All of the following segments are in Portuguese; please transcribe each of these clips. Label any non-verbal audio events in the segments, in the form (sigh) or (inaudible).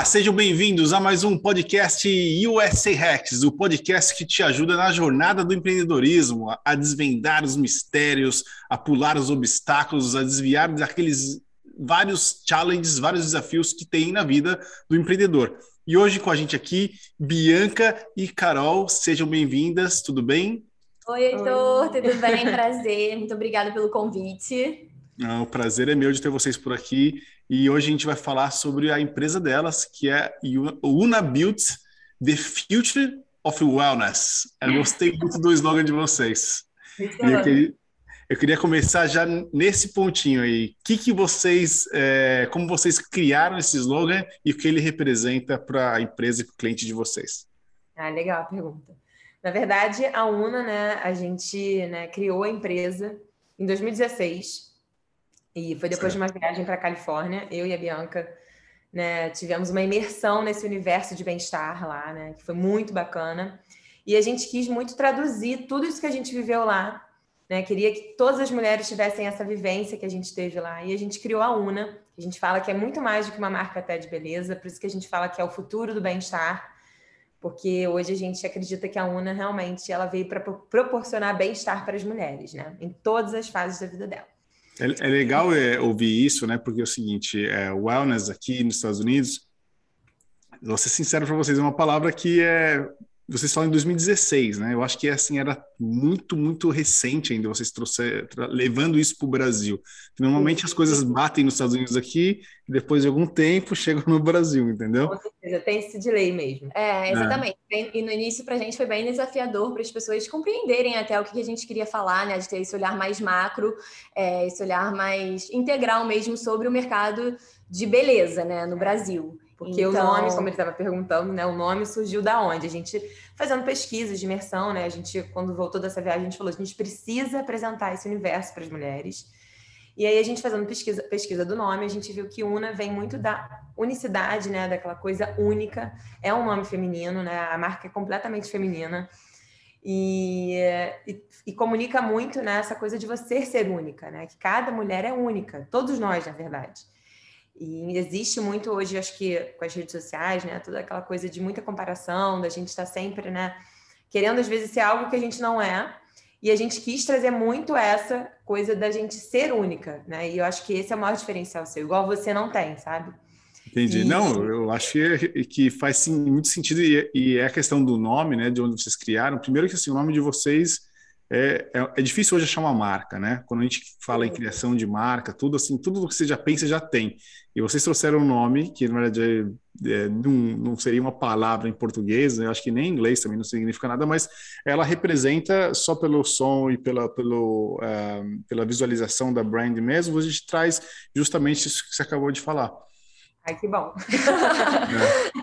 Olá, sejam bem-vindos a mais um podcast USA Hacks, o podcast que te ajuda na jornada do empreendedorismo, a desvendar os mistérios, a pular os obstáculos, a desviar daqueles vários challenges, vários desafios que tem na vida do empreendedor. E hoje com a gente aqui, Bianca e Carol, sejam bem-vindas, tudo bem? Oi, Heitor, tudo bem? Prazer, muito obrigada pelo convite. O prazer é meu de ter vocês por aqui. E hoje a gente vai falar sobre a empresa delas, que é Una Built, The Future of Wellness. Eu gostei muito do slogan de vocês. Eu queria, eu queria, começar já nesse pontinho aí. O que, que vocês, é, como vocês criaram esse slogan e o que ele representa para a empresa e para o cliente de vocês? Ah, legal a pergunta. Na verdade, a Una, né, a gente né, criou a empresa em 2016 e foi depois certo. de uma viagem para a Califórnia, eu e a Bianca né, tivemos uma imersão nesse universo de bem-estar lá, né, que foi muito bacana. E a gente quis muito traduzir tudo isso que a gente viveu lá. Né, queria que todas as mulheres tivessem essa vivência que a gente teve lá. E a gente criou a UNA, a gente fala que é muito mais do que uma marca até de beleza, por isso que a gente fala que é o futuro do bem-estar, porque hoje a gente acredita que a UNA realmente ela veio para proporcionar bem-estar para as mulheres, né, em todas as fases da vida dela. É, é legal é, ouvir isso, né? Porque é o seguinte, é, wellness aqui nos Estados Unidos, vou ser sincero para vocês, é uma palavra que é vocês falam em 2016, né? Eu acho que assim era muito, muito recente ainda vocês trouxeram, levando isso para o Brasil. Normalmente as coisas batem nos Estados Unidos aqui e depois de algum tempo (laughs) chegam no Brasil, entendeu? Com certeza, tem esse delay mesmo. É, exatamente. É. E no início para a gente foi bem desafiador para as pessoas compreenderem até o que a gente queria falar, né? De ter esse olhar mais macro, é, esse olhar mais integral mesmo sobre o mercado de beleza, né? No Brasil. Porque então... o nome, como ele estava perguntando, né? O nome surgiu da onde? A gente fazendo pesquisas de imersão, né? A gente, quando voltou dessa viagem, a gente falou: a gente precisa apresentar esse universo para as mulheres. E aí a gente fazendo pesquisa, pesquisa do nome, a gente viu que Una vem muito da unicidade, né? Daquela coisa única. É um nome feminino, né? A marca é completamente feminina. E, e, e, comunica muito né, coisa de você ser única, né? Que cada mulher é única, todos nós, na verdade. E existe muito hoje, acho que com as redes sociais, né? Toda aquela coisa de muita comparação, da gente estar tá sempre, né? Querendo às vezes ser algo que a gente não é. E a gente quis trazer muito essa coisa da gente ser única, né? E eu acho que esse é o maior diferencial seu, igual você não tem, sabe? Entendi. E... Não, eu acho que, que faz sim, muito sentido e, e é a questão do nome, né? De onde vocês criaram. Primeiro que assim, o nome de vocês é, é, é, difícil hoje achar uma marca, né? Quando a gente fala em criação de marca, tudo assim, tudo que você já pensa já tem. E vocês trouxeram um nome que, na verdade, é, é, não, não, seria uma palavra em português, né? eu acho que nem em inglês também não significa nada, mas ela representa, só pelo som e pela, pelo, uh, pela visualização da brand mesmo, a gente traz justamente isso que você acabou de falar. Ai, que bom.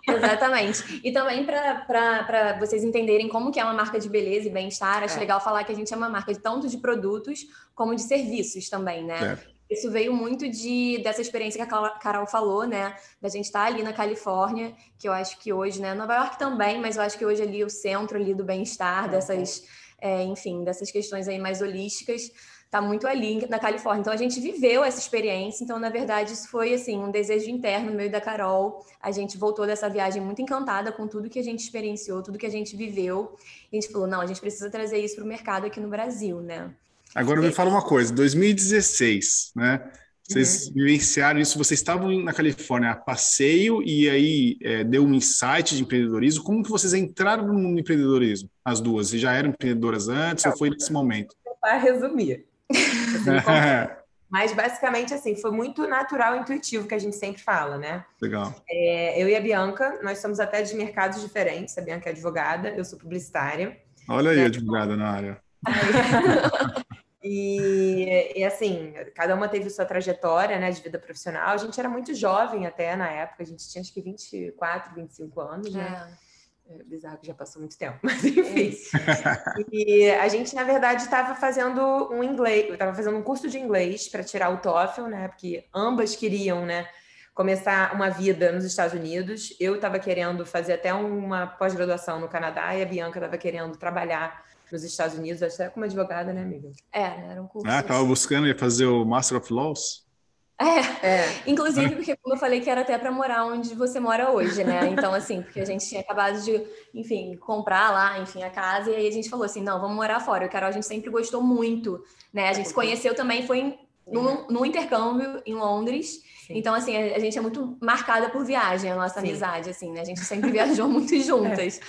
É. (laughs) Exatamente. E também para vocês entenderem como que é uma marca de beleza e bem-estar, acho é. legal falar que a gente é uma marca de tanto de produtos como de serviços também, né? É. Isso veio muito de dessa experiência que a Carol falou, né? Da gente estar tá ali na Califórnia, que eu acho que hoje, né? Nova York também, mas eu acho que hoje ali o centro ali do bem-estar, dessas, é, enfim, dessas questões aí mais holísticas está muito ali na Califórnia. Então a gente viveu essa experiência. Então, na verdade, isso foi assim um desejo interno no meio da Carol. A gente voltou dessa viagem muito encantada com tudo que a gente experienciou, tudo que a gente viveu. E a gente falou: não, a gente precisa trazer isso para o mercado aqui no Brasil, né? Agora me fala uma coisa: 2016, né? Vocês uhum. vivenciaram isso, vocês estavam na Califórnia a passeio e aí é, deu um insight de empreendedorismo. Como que vocês entraram no mundo do empreendedorismo? As duas? Vocês já eram empreendedoras antes ou foi nesse momento? Para resumir, Assim, (laughs) Mas basicamente assim, foi muito natural e intuitivo que a gente sempre fala, né? Legal. É, eu e a Bianca, nós somos até de mercados diferentes. A Bianca é advogada, eu sou publicitária. Olha aí, né? advogada na área. (laughs) e, e, assim, cada uma teve sua trajetória né, de vida profissional. A gente era muito jovem até na época, a gente tinha acho que 24, 25 anos, né? É. É bizarro que já passou muito tempo, (laughs) mas enfim. É e a gente, na verdade, estava fazendo um inglês, estava fazendo um curso de inglês para tirar o TOEFL, né? Porque ambas queriam, né? Começar uma vida nos Estados Unidos. Eu estava querendo fazer até uma pós-graduação no Canadá e a Bianca estava querendo trabalhar nos Estados Unidos, até como advogada, né, amiga? É, era um curso. Ah, estava buscando ia fazer o Master of Laws? É. é. Inclusive, porque como eu falei que era até para morar onde você mora hoje, né? Então, assim, porque a gente tinha acabado de, enfim, comprar lá, enfim, a casa, e aí a gente falou assim: não, vamos morar fora. O Carol, a gente sempre gostou muito, né? A gente se conheceu também, foi num, num intercâmbio em Londres. Sim. Então, assim, a, gente é muito marcada por viagem, a nossa Sim. amizade, assim, né? A gente sempre viajou (laughs) muito juntas.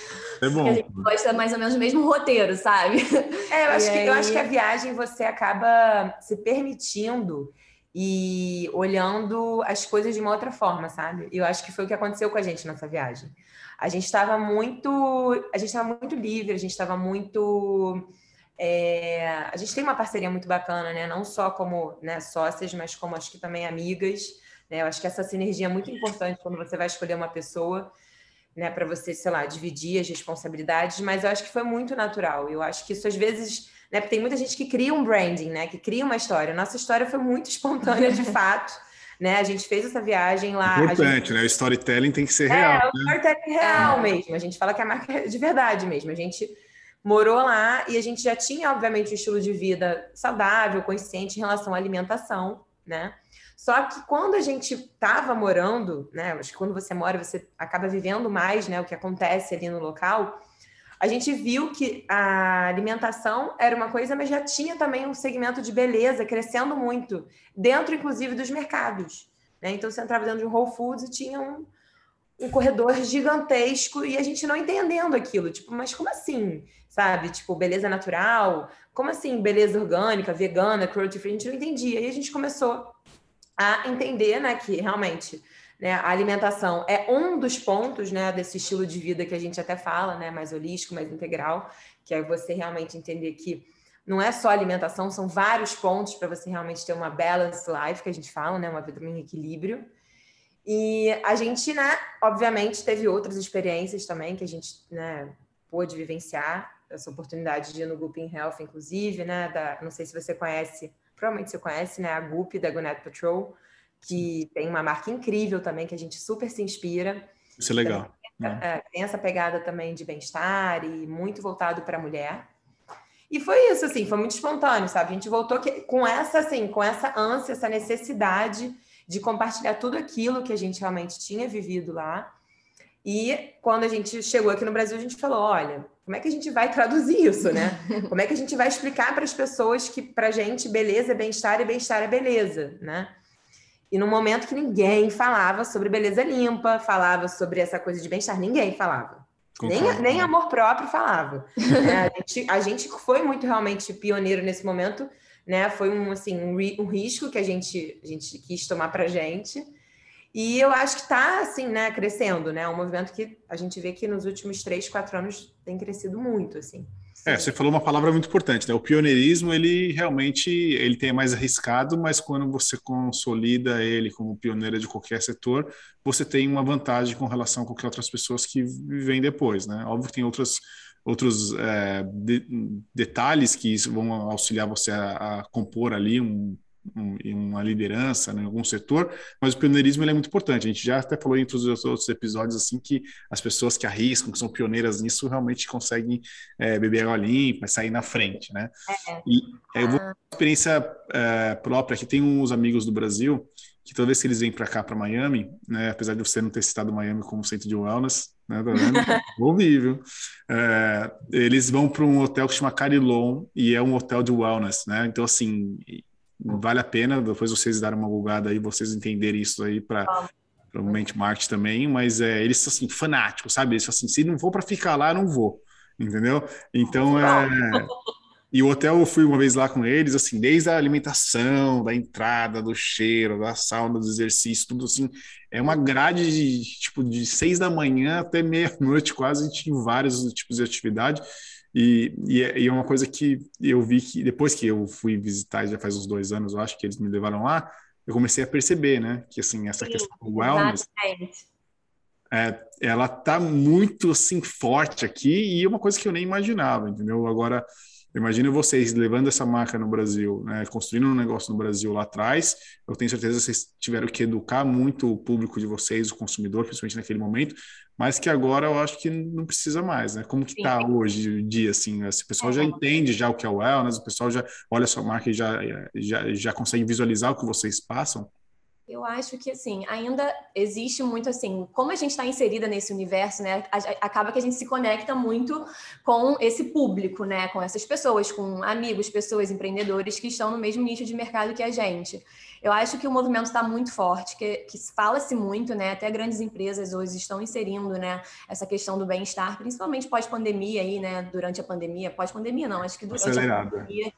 É, é bom. a gente gosta mais ou menos do mesmo roteiro, sabe? É, eu acho, que, aí... eu acho que a viagem você acaba se permitindo e olhando as coisas de uma outra forma, sabe? Eu acho que foi o que aconteceu com a gente nessa viagem. A gente estava muito, a gente estava muito livre, a gente estava muito é, a gente tem uma parceria muito bacana, né? Não só como né, sócias, mas como acho que também amigas. Né? Eu acho que essa sinergia é muito importante quando você vai escolher uma pessoa, né? Para você, sei lá, dividir as responsabilidades. Mas eu acho que foi muito natural. Eu acho que isso às vezes, né? Porque tem muita gente que cria um branding, né? Que cria uma história. Nossa história foi muito (laughs) espontânea, de fato. Né? A gente fez essa viagem lá. Importante, gente... né? O storytelling tem que ser real. É, o né? storytelling real é. mesmo. A gente fala que a marca é de verdade mesmo. A gente morou lá e a gente já tinha, obviamente, um estilo de vida saudável, consciente em relação à alimentação, né? Só que quando a gente estava morando, né? Acho que quando você mora, você acaba vivendo mais, né? O que acontece ali no local. A gente viu que a alimentação era uma coisa, mas já tinha também um segmento de beleza crescendo muito, dentro, inclusive, dos mercados. Né? Então, você entrava dentro de um Whole Foods e tinha um, um corredor gigantesco e a gente não entendendo aquilo. Tipo, mas como assim? Sabe? Tipo, beleza natural? Como assim beleza orgânica, vegana, cruelty free? A gente não entendia. E a gente começou a entender, né, que realmente né, a alimentação é um dos pontos, né, desse estilo de vida que a gente até fala, né, mais holístico, mais integral, que é você realmente entender que não é só alimentação, são vários pontos para você realmente ter uma balanced life, que a gente fala, né, uma vida em equilíbrio. E a gente, né, obviamente, teve outras experiências também que a gente, né, pôde vivenciar. Essa oportunidade de ir no Group in Health, inclusive, né, da, não sei se você conhece, provavelmente você conhece, né, a Goop da Gonet Patrol, que tem uma marca incrível também, que a gente super se inspira. Isso é legal. Tem, é, tem essa pegada também de bem-estar e muito voltado para a mulher. E foi isso, assim, foi muito espontâneo, sabe? A gente voltou que, com essa, assim, com essa ânsia, essa necessidade de compartilhar tudo aquilo que a gente realmente tinha vivido lá. E quando a gente chegou aqui no Brasil, a gente falou: olha, como é que a gente vai traduzir isso, né? (laughs) Como é que a gente vai explicar para as pessoas que para a gente beleza é bem-estar e bem-estar é beleza, né? E no momento que ninguém falava sobre beleza limpa, falava sobre essa coisa de bem-estar, ninguém falava. Nem, nem amor próprio falava. (laughs) É, a, gente, a gente foi muito realmente pioneiro nesse momento né? Foi um, assim, um, um risco que a gente, a gente quis tomar para a gente. E eu acho que está, assim, né, crescendo, né? Um movimento que a gente vê que nos últimos três, quatro anos tem crescido muito, assim. É, você falou uma palavra muito importante, né? O pioneirismo, ele realmente ele tem mais arriscado, mas quando você consolida ele como pioneira de qualquer setor, você tem uma vantagem com relação a qualquer outras pessoas que vêm depois, né? Óbvio que tem outras outros é, de, detalhes que vão auxiliar você a, a compor ali um, um, uma liderança né, em algum setor, mas o pioneirismo é muito importante. A gente já até falou em todos os outros episódios assim que as pessoas que arriscam, que são pioneiras nisso, realmente conseguem é, beber água limpa, sair na frente, né? É. E é, eu vou uma experiência é, própria que tem uns amigos do Brasil que toda vez que eles vêm para cá, para Miami, né, apesar de você não ter citado Miami como centro de wellness, né, tá (laughs) vendo? É, eles vão para um hotel que chama Carilon e é um hotel de wellness, né? Então, assim, vale a pena depois vocês darem uma bugada aí, vocês entenderem isso aí para ah. provavelmente marketing também, mas é, eles são assim, fanáticos, sabe? Eles assim, se não for para ficar lá, não vou, entendeu? Então, é... (laughs) E o hotel, eu fui uma vez lá com eles, assim, desde a alimentação, da entrada, do cheiro, da sauna, do exercício, tudo assim. É uma grade de, tipo, de seis da manhã até meia-noite, quase, tinha vários tipos de atividade. E, e, é, e, é uma coisa que eu vi que, depois que eu fui visitar, já faz uns dois anos, eu acho que eles me levaram lá, eu comecei a perceber, né, que, assim, essa Sim, questão do wellness... É, ela tá muito assim forte aqui e é uma coisa que eu nem imaginava, entendeu? Agora Imagina vocês levando essa marca no Brasil, né, construindo um negócio no Brasil lá atrás. Eu tenho certeza que vocês tiveram que educar muito o público de vocês, o consumidor, principalmente naquele momento, mas que agora eu acho que não precisa mais, né? Como que está hoje o dia, assim? Né? O pessoal já entende já o que é o wellness, o pessoal já olha a sua marca e já, já, já consegue visualizar o que vocês passam? Eu acho que, assim, ainda existe muito, assim, como a gente está inserida nesse universo, né, acaba que a gente se conecta muito com esse público, né, com essas pessoas, com amigos, pessoas, empreendedores que estão no mesmo nicho de mercado que a gente. Eu acho que o movimento está muito forte, que, que fala-se muito, né, até grandes empresas hoje estão inserindo, né, essa questão do bem-estar, principalmente pós-pandemia aí, né, durante a pandemia, pós-pandemia não, acho que durante Acelerada. a pandemia,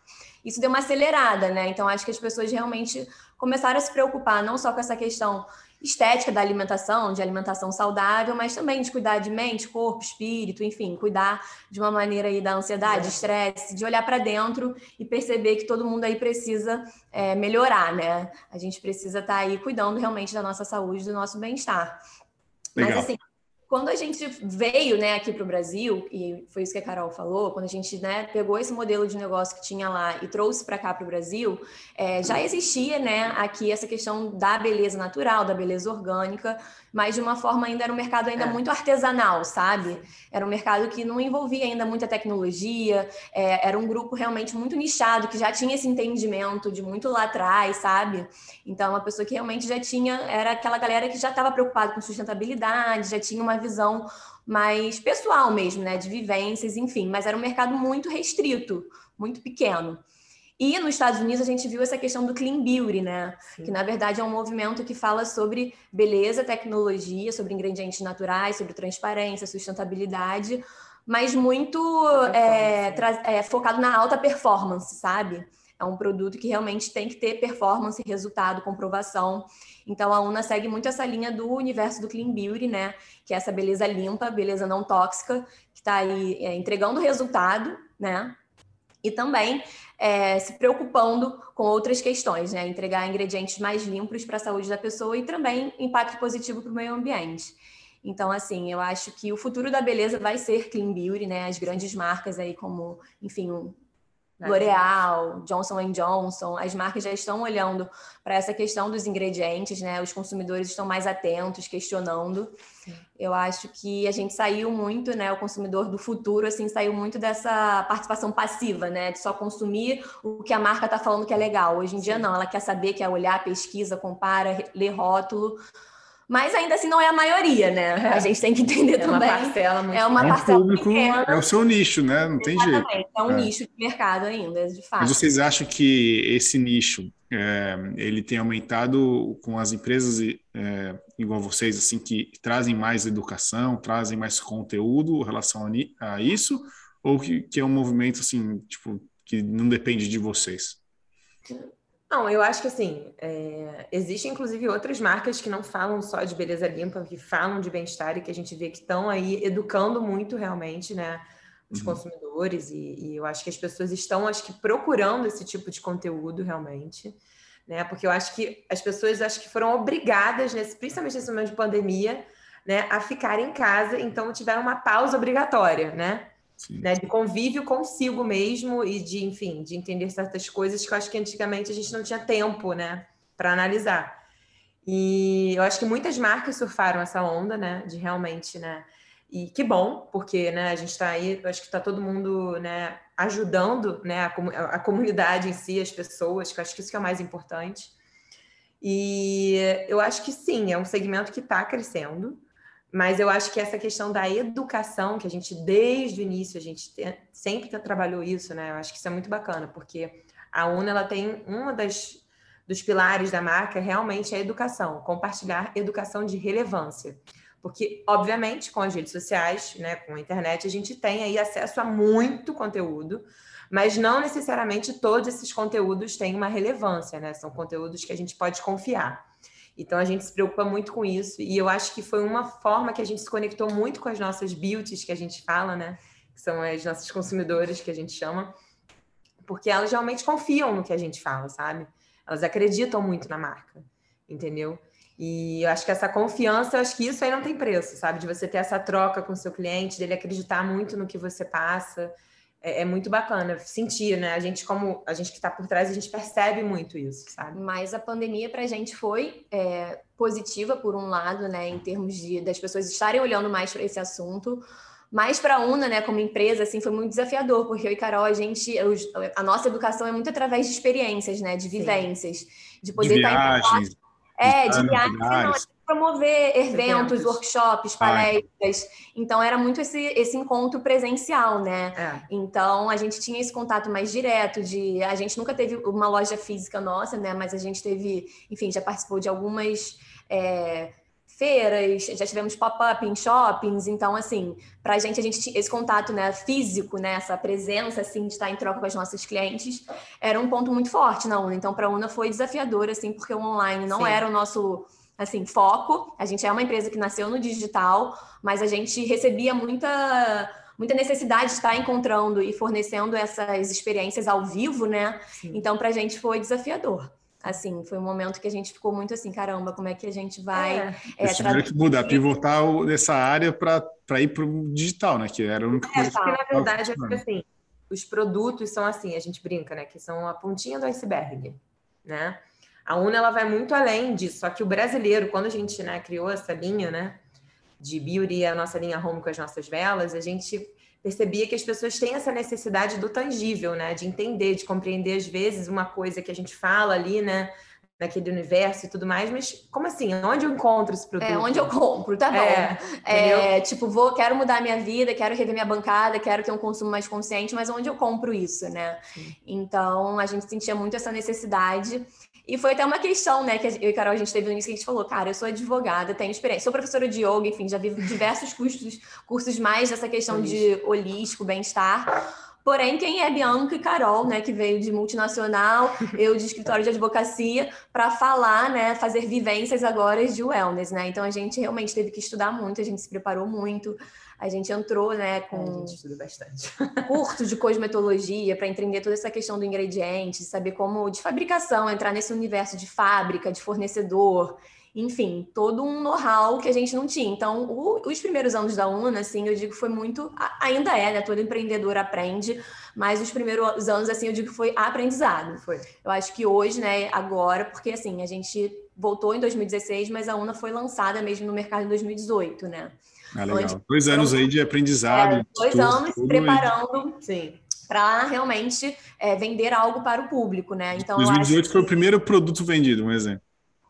isso deu uma acelerada, né, então acho que as pessoas realmente começaram a se preocupar não só com essa questão estética da alimentação, de alimentação saudável, mas também de cuidar de mente, corpo, espírito, enfim, cuidar de uma maneira aí da ansiedade, estresse, de olhar para dentro e perceber que todo mundo aí precisa é, melhorar, né? A gente precisa estar tá aí cuidando realmente da nossa saúde, do nosso bem-estar. Mas assim, quando a gente veio né, aqui para o Brasil, e foi isso que a Carol falou, quando a gente né, pegou esse modelo de negócio que tinha lá e trouxe para cá para o Brasil, é, já existia né, aqui essa questão da beleza natural, da beleza orgânica, mas de uma forma ainda era um mercado ainda é. muito artesanal, sabe? Era um mercado que não envolvia ainda muita tecnologia, é, era um grupo realmente muito nichado, que já tinha esse entendimento de muito lá atrás, sabe? Então, uma pessoa que realmente já tinha, era aquela galera que já estava preocupada com sustentabilidade, já tinha uma visão mais pessoal mesmo, né? De vivências, enfim, mas era um mercado muito restrito, muito pequeno. E nos Estados Unidos a gente viu essa questão do clean beauty, né? Sim. Que na verdade é um movimento que fala sobre beleza, tecnologia, sobre ingredientes naturais, sobre transparência, sustentabilidade, mas muito é, é, focado na alta performance, sabe? É um produto que realmente tem que ter performance, resultado, comprovação. Então a UNA segue muito essa linha do universo do clean beauty, né? Que é essa beleza limpa, beleza não tóxica, que está aí é, entregando resultado, né? E também é, se preocupando com outras questões, né? Entregar ingredientes mais limpos para a saúde da pessoa e também impacto positivo para o meio ambiente. Então, assim, eu acho que o futuro da beleza vai ser clean beauty, né? As grandes marcas aí como, enfim, L'Oreal, Johnson Johnson, as marcas já estão olhando para essa questão dos ingredientes, né? Os consumidores estão mais atentos, questionando. Sim. Eu acho que a gente saiu muito, né? O consumidor do futuro, assim, saiu muito dessa participação passiva, né? De só consumir o que a marca está falando que é legal. Hoje em Sim. dia, não. Ela quer saber, quer olhar, pesquisa, compara, lê rótulo mas ainda assim não é a maioria, né? É. A gente tem que entender é também. Uma parcela muito é uma parcela público, pequena. É o seu nicho, né? Não tem Exatamente. jeito. É um é. nicho de mercado ainda, de fato. Mas vocês acham que esse nicho é, ele tem aumentado com as empresas é, igual vocês, assim, que trazem mais educação, trazem mais conteúdo em relação a, a isso? Ou que, que é um movimento, assim, tipo, que não depende de vocês? Não, eu acho que assim, é... existem inclusive outras marcas que não falam só de beleza limpa, que falam de bem-estar e que a gente vê que estão aí educando muito realmente, né, os uhum. consumidores. E, e, eu acho que as pessoas estão, acho que procurando esse tipo de conteúdo realmente, né, porque eu acho que as pessoas acho que foram obrigadas, nesse, principalmente nesse momento de pandemia, né, a ficar em casa, então tiveram uma pausa obrigatória, né, né, de convívio consigo mesmo e de, enfim, de entender certas coisas que eu acho que antigamente a gente não tinha tempo, né, para analisar. E eu acho que muitas marcas surfaram essa onda, né, de realmente, né, e que bom, porque, né, a gente está aí, eu acho que está todo mundo, né, ajudando, né, a, a, comunidade em si, as pessoas, que eu acho que isso que é o mais importante. E eu acho que sim, é um segmento que está crescendo, mas eu acho que essa questão da educação, que a gente, desde o início, a gente sempre trabalhou isso, né? Eu acho que isso é muito bacana, porque a UNA, ela tem uma das dos pilares da marca realmente é a educação, compartilhar educação de relevância. Porque, obviamente, com as redes sociais, né, com a internet, a gente tem aí acesso a muito conteúdo, mas não necessariamente todos esses conteúdos têm uma relevância, né? São conteúdos que a gente pode confiar. Então a gente se preocupa muito com isso e eu acho que foi uma forma que a gente se conectou muito com as nossas beauties que a gente fala, né? Que são as nossas consumidoras que a gente chama, porque elas realmente confiam no que a gente fala, sabe? Elas acreditam muito na marca, entendeu? E eu acho que essa confiança, eu acho que isso aí não tem preço, sabe? De você ter essa troca com o seu cliente, dele acreditar muito no que você passa é, é, muito bacana sentir, né? A gente, como a gente que está por trás, a gente percebe muito isso, sabe? Mas a pandemia para a gente foi é, positiva, por um lado, né? Em termos de das pessoas estarem olhando mais para esse assunto. Mas para a UNA, né, como empresa, assim, foi muito desafiador, porque eu e Carol, a gente, a nossa educação é muito através de experiências, né, de vivências, Sim. de poder de estar em contato É, de viagens, não, promover eventos, eventos. workshops, palestras. Então era muito esse, esse encontro presencial, né? É. Então a gente tinha esse contato mais direto de a gente nunca teve uma loja física nossa, né? Mas a gente teve, enfim, já participou de algumas é, feiras, já tivemos pop-up em shoppings, então assim, para a gente a gente esse contato, né, físico, né, essa presença assim de estar em troca com as nossas clientes, era um ponto muito forte na Una. Então para a Una foi desafiador assim, porque o online não Sim. era o nosso assim, foco. A gente é uma empresa que nasceu no digital, mas a gente recebia muita muita necessidade de estar encontrando e fornecendo essas experiências ao vivo, né? Sim. Então, para a gente foi desafiador. Assim, foi um momento que a gente ficou muito assim, caramba, como é que a gente vai... É. É, tiveram que mudar, pivotar nessa área para ir para o digital, né? Que era a única é, coisa... Porque, na verdade, é assim, os produtos são assim, a gente brinca, né? Que são a pontinha do iceberg, né? A UNA ela vai muito além disso, só que o brasileiro, quando a gente né, criou essa linha né, de beauty, a nossa linha home com as nossas velas, a gente percebia que as pessoas têm essa necessidade do tangível, né? De entender, de compreender, às vezes, uma coisa que a gente fala ali, né? Naquele universo e tudo mais, mas como assim? Onde eu encontro esse produto? É, onde eu compro, tá bom. É, é, tipo, vou, quero mudar minha vida, quero rever minha bancada, quero ter um consumo mais consciente, mas onde eu compro isso, né? Sim. Então, a gente sentia muito essa necessidade. E foi até uma questão, né, que eu e Carol a gente teve no início que a gente falou, cara, eu sou advogada, tenho experiência, sou professora de yoga, enfim, já vivo diversos cursos, cursos mais dessa questão de holístico, bem-estar. Porém, quem é Bianca e Carol, né, que veio de multinacional, eu de escritório de advocacia, para falar, né, fazer vivências agora de wellness, né? Então a gente realmente teve que estudar muito, a gente se preparou muito. A gente entrou, né, com. É, a gente estuda bastante. curso de cosmetologia para entender toda essa questão do ingrediente, saber como de fabricação, entrar nesse universo de fábrica, de fornecedor, enfim, todo um know-how que a gente não tinha. Então, o, os primeiros anos da UNA, assim, eu digo foi muito, ainda é, né? Todo empreendedor aprende, mas os primeiros anos, assim, eu digo que foi aprendizado. Foi. Eu acho que hoje, né, agora, porque assim, a gente voltou em 2016, mas a UNA foi lançada mesmo no mercado em 2018, né? Ah, legal. Onde, dois anos aí de aprendizado. É, dois anos se preparando para realmente é, vender algo para o público, né? Então, 2018 que... foi o primeiro produto vendido, um exemplo.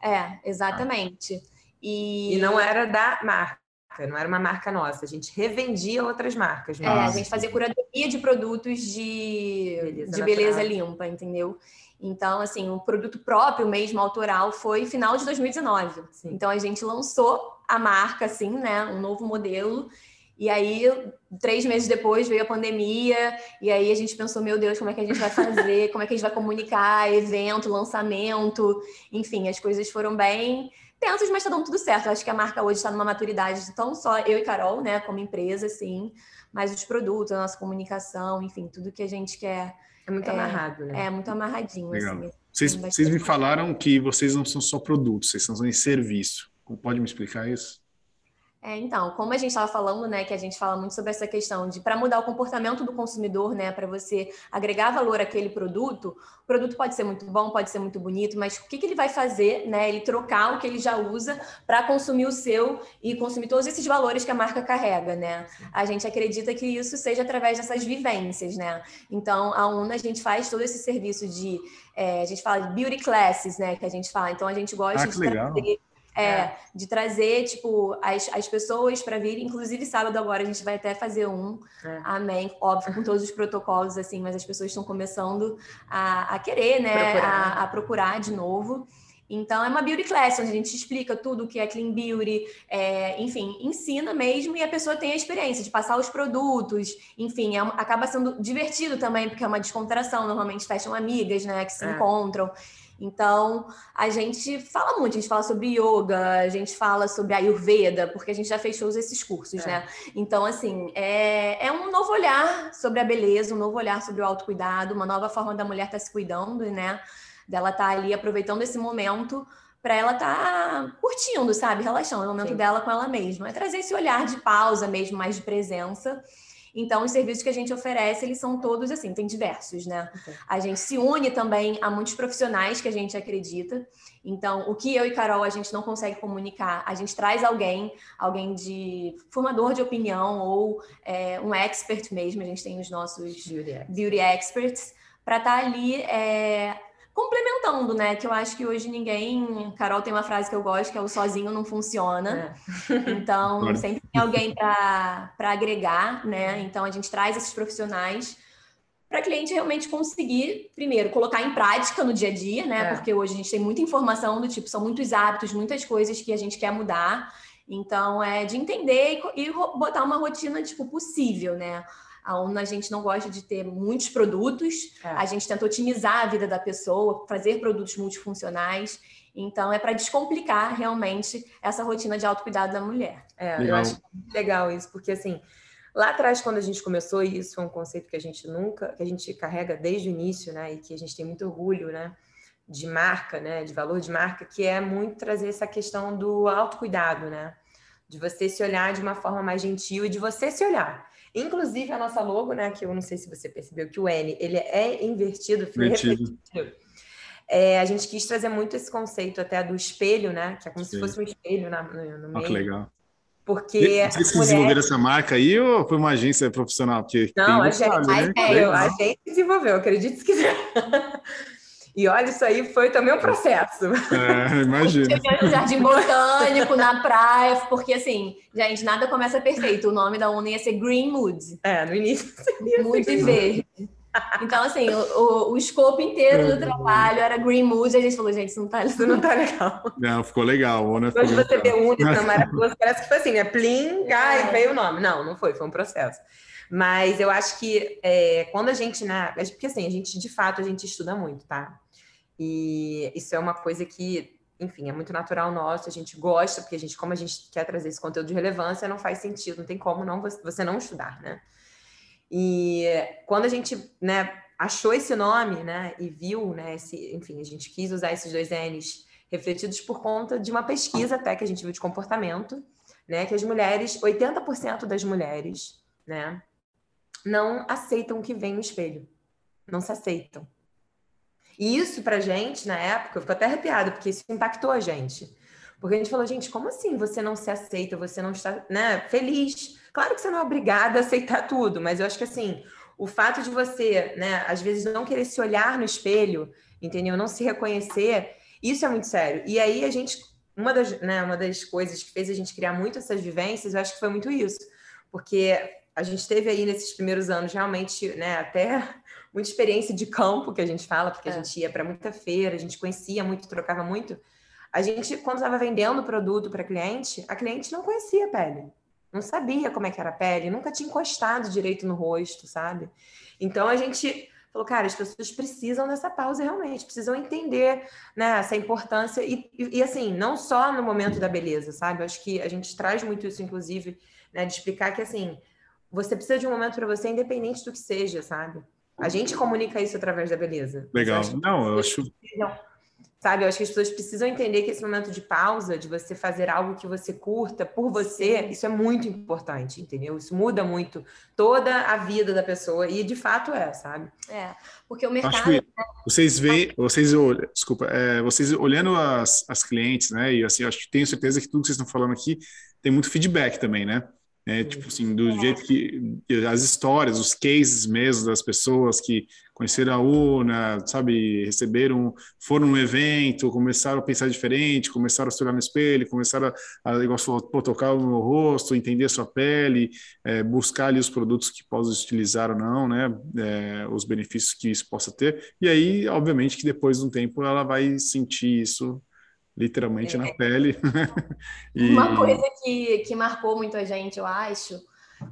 É, exatamente. E... e não era da marca, não era uma marca nossa, a gente revendia outras marcas. É, a gente fazia curadoria de produtos de beleza, de beleza limpa, entendeu? Então, assim, o produto próprio mesmo, autoral, foi final de 2019. Sim. Então, a gente lançou a marca, assim, né? Um novo modelo. E aí, três meses depois, veio a pandemia. E aí, a gente pensou, meu Deus, como é que a gente vai fazer? Como é que a gente vai comunicar? Evento, lançamento. Enfim, as coisas foram bem tensas, mas tá dando tudo certo. Eu acho que a marca hoje está numa maturidade, tão só eu e Carol, né? Como empresa, assim. Mas os produtos, a nossa comunicação, enfim, tudo que a gente quer é muito é, amarrado, né? É muito amarradinho. Legal. Assim, vocês, vocês me falaram que vocês não são só produtos, vocês são em serviço. Pode me explicar isso? É, então, como a gente estava falando, né, que a gente fala muito sobre essa questão de para mudar o comportamento do consumidor, né, para você agregar valor àquele produto, o produto pode ser muito bom, pode ser muito bonito, mas o que, que ele vai fazer, né, ele trocar o que ele já usa para consumir o seu e consumir todos esses valores que a marca carrega, né? A gente acredita que isso seja através dessas vivências, né? Então, a UNA a gente faz todo esse serviço de, é, a gente fala de beauty classes, né, que a gente fala. Então, a gente gosta ah, de trazer é, é, de trazer, tipo, as, as pessoas para vir. Inclusive, sábado agora a gente vai até fazer um. É. Amém. Óbvio, com todos os protocolos, assim, mas as pessoas estão começando a, a querer, né? Procurar. A, a, procurar de novo. Então, é uma beauty class, onde a gente explica tudo o que é clean beauty, é, enfim, ensina mesmo e a pessoa tem a experiência de passar os produtos, enfim, é, acaba sendo divertido também, porque é uma descontração, normalmente fecham amigas, né, que se é. encontram. Então, a gente fala muito, a gente fala sobre yoga, a gente fala sobre Ayurveda, porque a gente já fez todos esses cursos, é. né? Então, assim, é, é um novo olhar sobre a beleza, um novo olhar sobre o autocuidado, uma nova forma da mulher estar tá se cuidando, né? Dela estar tá ali aproveitando esse momento para ela estar tá curtindo, sabe? Relaxando, é o momento Sim. dela com ela mesma. É trazer esse olhar de pausa mesmo, mais de presença. Então, os serviços que a gente oferece, eles são todos assim, tem diversos, né? Okay. A gente se une também a muitos profissionais que a gente acredita. Então, o que eu e Carol a gente não consegue comunicar, a gente traz alguém, alguém de formador de opinião ou é, um expert mesmo, a gente tem os nossos beauty, beauty experts, para estar tá ali é, complementando, né? Que eu acho que hoje ninguém. Carol tem uma frase que eu gosto, que é o sozinho não funciona. É. Então, sempre tem alguém para agregar, né? Então, a gente traz esses profissionais para cliente realmente conseguir, primeiro, colocar em prática no dia a dia, né? É. Porque hoje a gente tem muita informação do tipo, são muitos hábitos, muitas coisas que a gente quer mudar. Então, é de entender e, e botar uma rotina, tipo, possível, né? Aonde a gente não gosta de ter muitos produtos, é. a gente tenta otimizar a vida da pessoa, fazer produtos multifuncionais. Então, é para descomplicar realmente essa rotina de autocuidado da mulher. É, legal. eu acho legal isso, porque assim, lá atrás, quando a gente começou, e isso é um conceito que a gente nunca, que a gente carrega desde o início, né? E que a gente tem muito orgulho, né? De marca, né? De valor de marca, que é muito trazer essa questão do autocuidado, né? De você se olhar de uma forma mais gentil e de você se olhar. Inclusive a nossa logo, né? Que eu não sei se você percebeu que o N ele é invertido, invertido. É, a gente quis trazer muito esse conceito até do espelho, né? Que é como Sim. se fosse um espelho na, no, no meio. Ah, que legal. Porque. Vocês mulher... desenvolveram essa marca aí ou foi uma agência profissional? Porque não, a, gente, né? é, a gente desenvolveu, acredite se quiser. E olha, isso aí foi também um processo. É, imagina. No jardim botânico, na praia, porque assim, gente, nada começa perfeito. O nome da ONU ia ser Green Mood. É, no início (laughs) seria Mood verde. Então, assim, o, o, o escopo inteiro do uhum. trabalho era Green Mood, e a gente falou, gente, isso não tá, isso não tá legal. Não, ficou legal. Hoje você vê Unita, (laughs) maravilhoso, parece que foi assim, né? Plim, cai, é. veio o nome. Não, não foi, foi um processo. Mas eu acho que é, quando a gente, né? Porque assim, a gente, de fato, a gente estuda muito, tá? E isso é uma coisa que, enfim, é muito natural nosso, a gente gosta, porque a gente, como a gente quer trazer esse conteúdo de relevância, não faz sentido, não tem como não você não estudar, né? E quando a gente, né, achou esse nome, né, e viu, né, esse, enfim, a gente quis usar esses dois N's refletidos por conta de uma pesquisa até que a gente viu de comportamento, né, que as mulheres, 80% das mulheres, né, não aceitam o que vem no espelho. Não se aceitam. E isso pra gente, na época, eu fico até arrepiada, porque isso impactou a gente. Porque a gente falou, gente, como assim você não se aceita, você não está né, feliz? Claro que você não é obrigada a aceitar tudo, mas eu acho que assim, o fato de você, né, às vezes não querer se olhar no espelho, entendeu? Não se reconhecer, isso é muito sério. E aí a gente, uma das, né, uma das coisas que fez a gente criar muito essas vivências, eu acho que foi muito isso. Porque a gente teve aí nesses primeiros anos realmente, né, até muita experiência de campo que a gente fala, porque é. a gente ia para muita feira, a gente conhecia muito, trocava muito. A gente, quando estava vendendo o produto para cliente, a cliente não conhecia a pele, não sabia como é que era a pele, nunca tinha encostado direito no rosto, sabe? Então a gente falou, cara, as pessoas precisam dessa pausa realmente, precisam entender né, essa importância e, e, e assim, não só no momento da beleza, sabe? Eu acho que a gente traz muito isso, inclusive, né, de explicar que assim você precisa de um momento para você, independente do que seja, sabe? A gente comunica isso através da beleza. Legal. Não, eu acho. Precisam, sabe, eu acho que as pessoas precisam entender que esse momento de pausa, de você fazer algo que você curta por você, isso é muito importante, entendeu? Isso muda muito toda a vida da pessoa e de fato é, sabe? É, porque o mercado. Acho que vocês veem, vocês desculpa, é, vocês olhando as, as clientes, né? E assim, acho que tenho certeza que tudo que vocês estão falando aqui tem muito feedback também, né? É, tipo assim, do jeito que as histórias, os cases mesmo das pessoas que conheceram a UNA, sabe, receberam, foram num evento, começaram a pensar diferente, começaram a se olhar no espelho, começaram a, a igual falou, tocar o meu rosto, entender a sua pele, é, buscar ali os produtos que possam utilizar ou não, né, é, os benefícios que isso possa ter, e aí, obviamente, que depois de um tempo ela vai sentir isso literalmente é. na pele. (laughs) e... Uma coisa que, que marcou muito a gente, eu acho,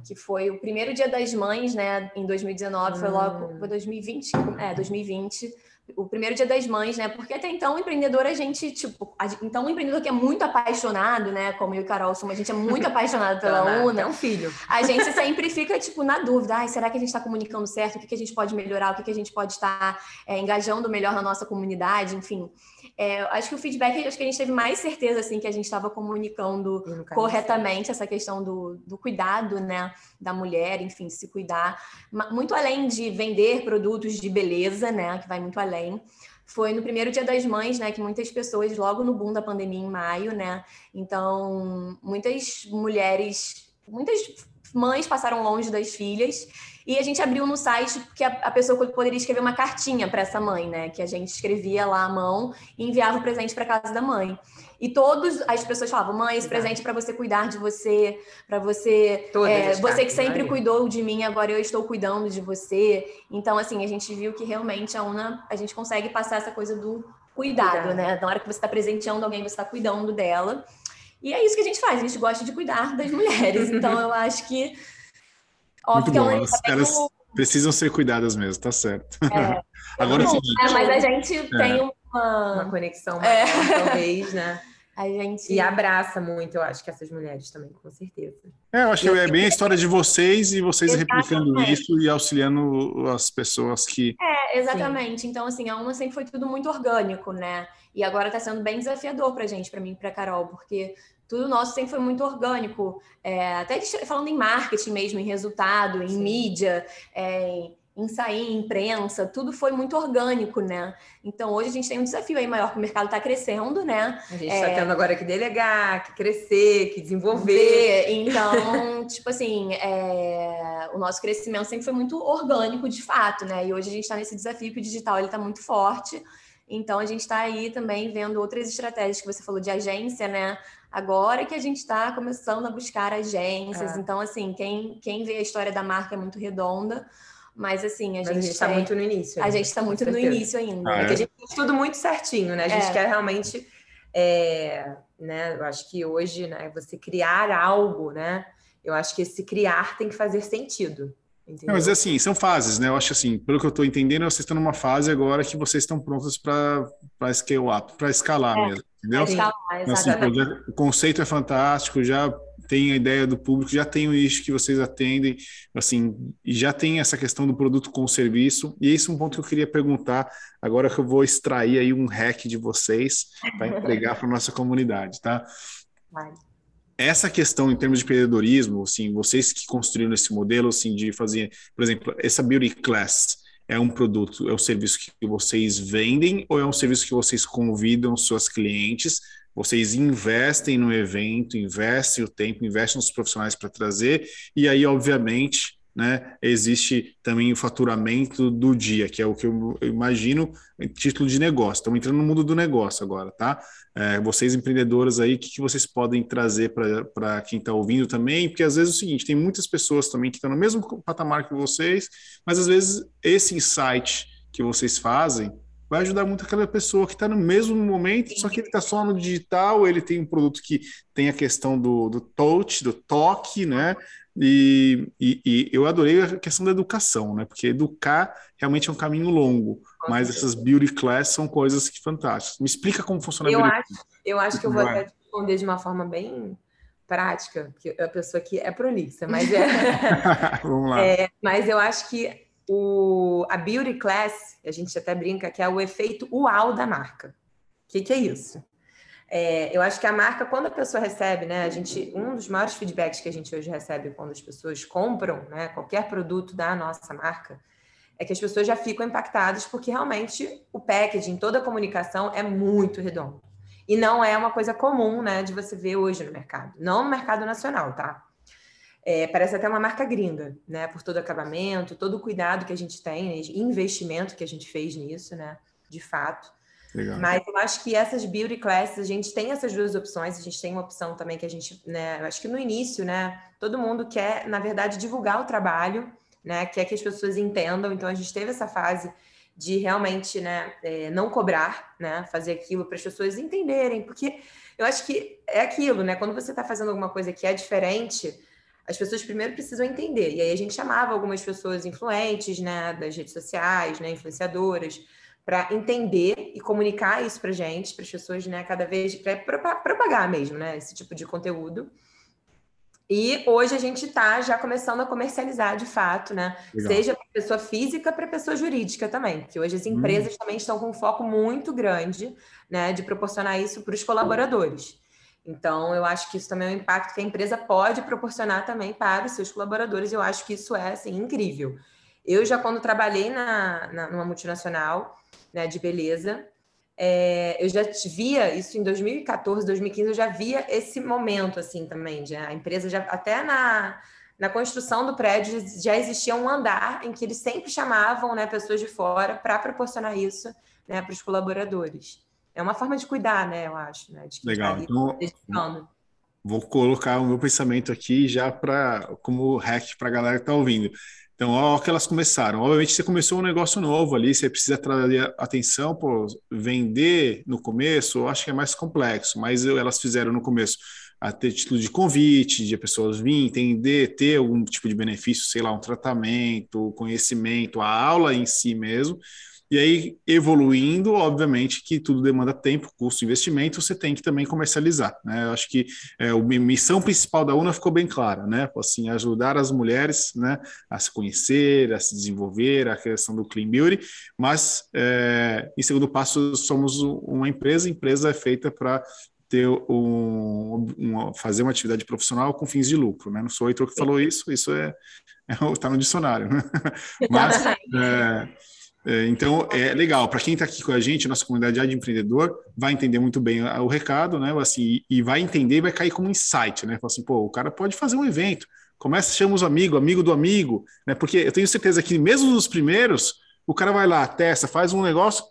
que foi o primeiro dia das mães, né, em 2019, hum. foi logo, foi 2020, é, 2020, o primeiro dia das mães, né? Porque até então o empreendedor a gente, tipo, a, então o empreendedor que é muito apaixonado, né? Como eu e Carol somos, a gente é muito (laughs) apaixonado pela UNA. É um filho. A gente sempre fica, tipo, na dúvida. Ai, será que a gente está comunicando certo? O que, que a gente pode melhorar? O que, que a gente pode estar é, engajando melhor na nossa comunidade? Enfim. É, acho que o feedback, acho que a gente teve mais certeza, assim, que a gente estava comunicando corretamente essa questão do, do cuidado, né? Da mulher, enfim, se cuidar. Muito além de vender produtos de beleza, né? Que vai muito além. Foi no primeiro dia das mães, né, que muitas pessoas, logo no boom da pandemia em maio, né, então muitas mulheres, muitas mães passaram longe das filhas e a gente abriu no site que a, a pessoa poderia escrever uma cartinha para essa mãe, né? Que a gente escrevia lá à mão e enviava o presente para casa da mãe. E todas as pessoas falavam: mãe, esse presente é para você cuidar de você, para você. É, você que sempre né? cuidou de mim, agora eu estou cuidando de você. Então, assim, a gente viu que realmente a UNA, a gente consegue passar essa coisa do cuidado, cuidado. né? Na hora que você está presenteando alguém, você está cuidando dela. E é isso que a gente faz, a gente gosta de cuidar das mulheres. (laughs) Então, eu acho que. Óbvio Muito bom, que elas, elas como... precisam ser cuidadas mesmo, tá certo. É. (laughs) Agora é o seguinte. É, mas a gente é. tem uma... uma conexão é. maior, é. talvez, né? (laughs) A gente... E abraça muito, eu acho que essas mulheres também, com certeza. É, eu acho que é bem a história de vocês e vocês exatamente. replicando isso e auxiliando as pessoas que. É, exatamente. Sim. Então, assim, a uma sempre foi tudo muito orgânico, né? E agora está sendo bem desafiador para a gente, para mim e para Carol, porque tudo nosso sempre foi muito orgânico. É, até falando em marketing mesmo, em resultado, em Sim. mídia, é, em sair em imprensa, tudo foi muito orgânico, né? Então hoje a gente tem um desafio aí maior, que o mercado está crescendo, né? A gente está é... tendo agora que delegar, que crescer, que desenvolver. Então, (laughs) tipo assim, é... o nosso crescimento sempre foi muito orgânico de fato, né? E hoje a gente está nesse desafio que o digital ele está muito forte. Então a gente está aí também vendo outras estratégias que você falou de agência, né? Agora que a gente está começando a buscar agências. É. Então, assim, quem, quem vê a história da marca é muito redonda. Mas assim, a Mas gente está muito no início. A gente está muito no início ainda. Ah, é? é? que a gente faz tudo muito certinho, né? A gente é. quer realmente. É, né? Eu acho que hoje, né, você criar algo, né? Eu acho que esse criar tem que fazer sentido. Não, mas assim, são fases, né? Eu acho assim, pelo que eu estou entendendo, vocês estão numa fase agora que vocês estão prontos para scale up, para escalar é, mesmo, entendeu? Escalar, então, assim, o conceito é fantástico, já tem a ideia do público, já tem o nicho que vocês atendem, assim, e já tem essa questão do produto com serviço. E esse é um ponto que eu queria perguntar, agora que eu vou extrair aí um hack de vocês para entregar para nossa comunidade, tá? Essa questão em termos de empreendedorismo, assim, vocês que construíram esse modelo, assim, de fazer, por exemplo, essa beauty class, é um produto, é um serviço que vocês vendem ou é um serviço que vocês convidam suas clientes? Vocês investem no evento, investem o tempo, investem nos profissionais para trazer, e aí, obviamente, né, existe também o faturamento do dia, que é o que eu imagino título de negócio. Estamos entrando no mundo do negócio agora, tá? É, vocês empreendedoras aí, o que, que vocês podem trazer para quem está ouvindo também? Porque às vezes é o seguinte, tem muitas pessoas também que estão no mesmo patamar que vocês, mas às vezes esse insight que vocês fazem vai ajudar muito aquela pessoa que está no mesmo momento, só que ele está só no digital, ele tem um produto que tem a questão do, do touch, do toque, né? E, e, e, eu adorei a questão da educação, né? Porque educar realmente é um caminho longo, mas essas beauty class são coisas que fantásticas. Me explica como funciona eu a beauty acho, Eu acho que eu vou até responder de uma forma bem prática, que a pessoa que é prolixa, mas é, (laughs) Vamos lá. É, mas eu acho que o, a Beauty Class, a gente até brinca que é o efeito uau da marca. O que, que é isso? É, eu acho que a marca, quando a pessoa recebe, né, a gente, um dos maiores feedbacks que a gente hoje recebe quando as pessoas compram, né, qualquer produto da nossa marca, é que as pessoas já ficam impactadas porque realmente o packaging, toda a comunicação é muito redondo. E não é uma coisa comum, né, de você ver hoje no mercado. Não no mercado nacional, tá? É, parece até uma marca gringa, né? Por todo o acabamento, todo o cuidado que a gente tem, né? investimento que a gente fez nisso, né? De fato. Legal. Mas eu acho que essas beauty classes, a gente tem essas duas opções, a gente tem uma opção também que a gente, né? Eu acho que no início, né? Todo mundo quer, na verdade, divulgar o trabalho, né? Quer que as pessoas entendam. Então a gente teve essa fase de realmente, né? É, não cobrar, né? Fazer aquilo para as pessoas entenderem, porque eu acho que é aquilo, né? Quando você está fazendo alguma coisa que é diferente as pessoas primeiro precisam entender. E aí a gente chamava algumas pessoas influentes, né, das redes sociais, né, influenciadoras, para entender e comunicar isso para gente, para as pessoas, né, cada vez para propagar mesmo, né, esse tipo de conteúdo. E hoje a gente está já começando a comercializar de fato, né? Legal. Seja para pessoa física, para pessoa jurídica também, porque hoje as hum. empresas hum. também estão com um foco muito grande, né, de proporcionar isso para os colaboradores. Então, eu acho que isso também é um impacto que a empresa pode proporcionar também para os seus colaboradores. Eu acho que isso é assim, incrível. Eu já, quando trabalhei na, na numa multinacional né, de beleza, é, eu já via isso em 2014, 2015, eu já via esse momento assim também. De a empresa já até na, na construção do prédio já existia um andar em que eles sempre chamavam né, pessoas de fora para proporcionar isso né, para os colaboradores. É uma forma de cuidar, né, eu acho. Né, Legal. Tá então, vou colocar o meu pensamento aqui já para como hack para a galera que está ouvindo. Então, ó, que elas começaram. Obviamente, você começou um negócio novo ali, você precisa trazer atenção, pô, vender no começo, eu acho que é mais complexo, mas elas fizeram no começo a ter título de convite, de pessoas virem, entender, ter algum tipo de benefício, sei lá, um tratamento, conhecimento, a aula em si mesmo, e aí, evoluindo, obviamente que tudo demanda tempo, custo, investimento, você tem que também comercializar. Né? Eu acho que é, a missão principal da UNA ficou bem clara, né? Assim, ajudar as mulheres né, a se conhecer, a se desenvolver, a questão do clean beauty, mas é, em segundo passo, somos uma empresa, a empresa é feita para ter um, um, fazer uma atividade profissional com fins de lucro, né? Não sou o Heitor que falou isso, isso é está (laughs) é, no dicionário, né? Mas, é, então, é legal. Para quem está aqui com a gente, nossa comunidade de empreendedor, vai entender muito bem o recado, né? Assim, e vai entender e vai cair como insight, né? Fala assim, pô, o cara pode fazer um evento. Começa, chama os amigos, amigo do amigo, né? Porque eu tenho certeza que mesmo nos primeiros, o cara vai lá, testa, faz um negócio.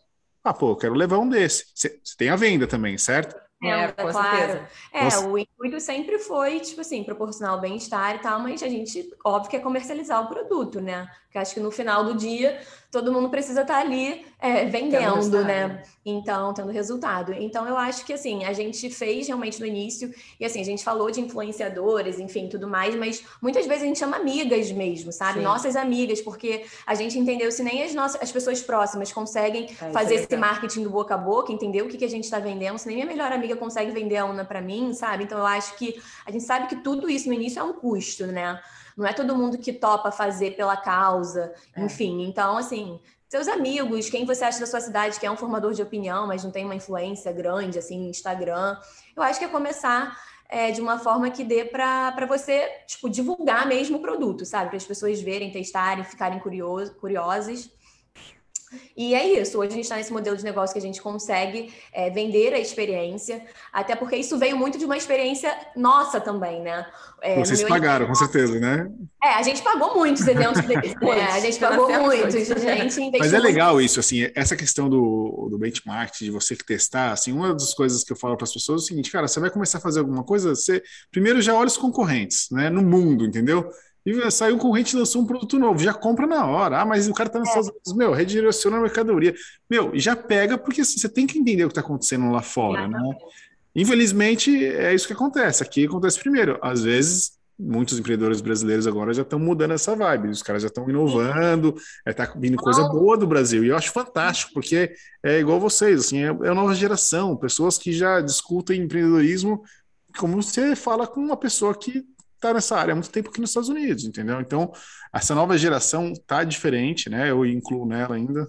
Ah, pô, eu quero levar um desse. Você tem a venda também, certo? É, é com claro. certeza. É, Nossa. o intuito sempre foi, tipo assim, proporcionar o bem-estar e tal, mas a gente, óbvio, quer comercializar o produto, né? Porque acho que no final do dia todo mundo precisa estar tá ali é, vendendo, né? Então, tendo resultado. Então, eu acho que assim, a gente fez realmente no início, e assim, a gente falou de influenciadores, enfim, tudo mais, mas muitas vezes a gente chama amigas mesmo, sabe? Sim. Nossas amigas, porque a gente entendeu se nem as nossas as pessoas próximas conseguem é, fazer é esse marketing do boca a boca, entender o que, que a gente está vendendo, se nem minha melhor amiga consegue vender a UNA para mim, sabe? Então, eu acho que a gente sabe que tudo isso no início é um custo, né? Não é todo mundo que topa fazer pela causa, é. enfim. Então, assim, seus amigos, quem você acha da sua cidade que é um formador de opinião, mas não tem uma influência grande, assim, no Instagram. Eu acho que é começar é, de uma forma que dê para você, tipo, divulgar mesmo o produto, sabe? Para as pessoas verem, testarem, ficarem curioso, curiosas. E é isso, hoje a gente está nesse modelo de negócio que a gente consegue é, vender a experiência, até porque isso veio muito de uma experiência nossa também, né? É, Vocês pagaram, com certeza, né? É, a gente pagou muitos eventos (laughs) deles, né? A gente pagou muitos, gente Mas é legal isso, assim, essa questão do, do benchmark, de você que testar, assim, uma das coisas que eu falo para as pessoas é o seguinte, cara, você vai começar a fazer alguma coisa, você primeiro já olha os concorrentes, né, no mundo, entendeu? E saiu um concorrente e lançou um produto novo, já compra na hora. Ah, mas o cara tá nos é. Estados Unidos, meu, redireciona a mercadoria. Meu, e já pega, porque assim, você tem que entender o que está acontecendo lá fora, é. né? Infelizmente, é isso que acontece. Aqui acontece primeiro. Às vezes, muitos empreendedores brasileiros agora já estão mudando essa vibe. Os caras já estão inovando, está é, vindo coisa boa do Brasil. E eu acho fantástico, porque é igual vocês, assim, é, é a nova geração, pessoas que já discutem empreendedorismo como você fala com uma pessoa que está nessa área há muito tempo aqui nos Estados Unidos, entendeu? Então, essa nova geração tá diferente, né? Eu incluo nela ainda,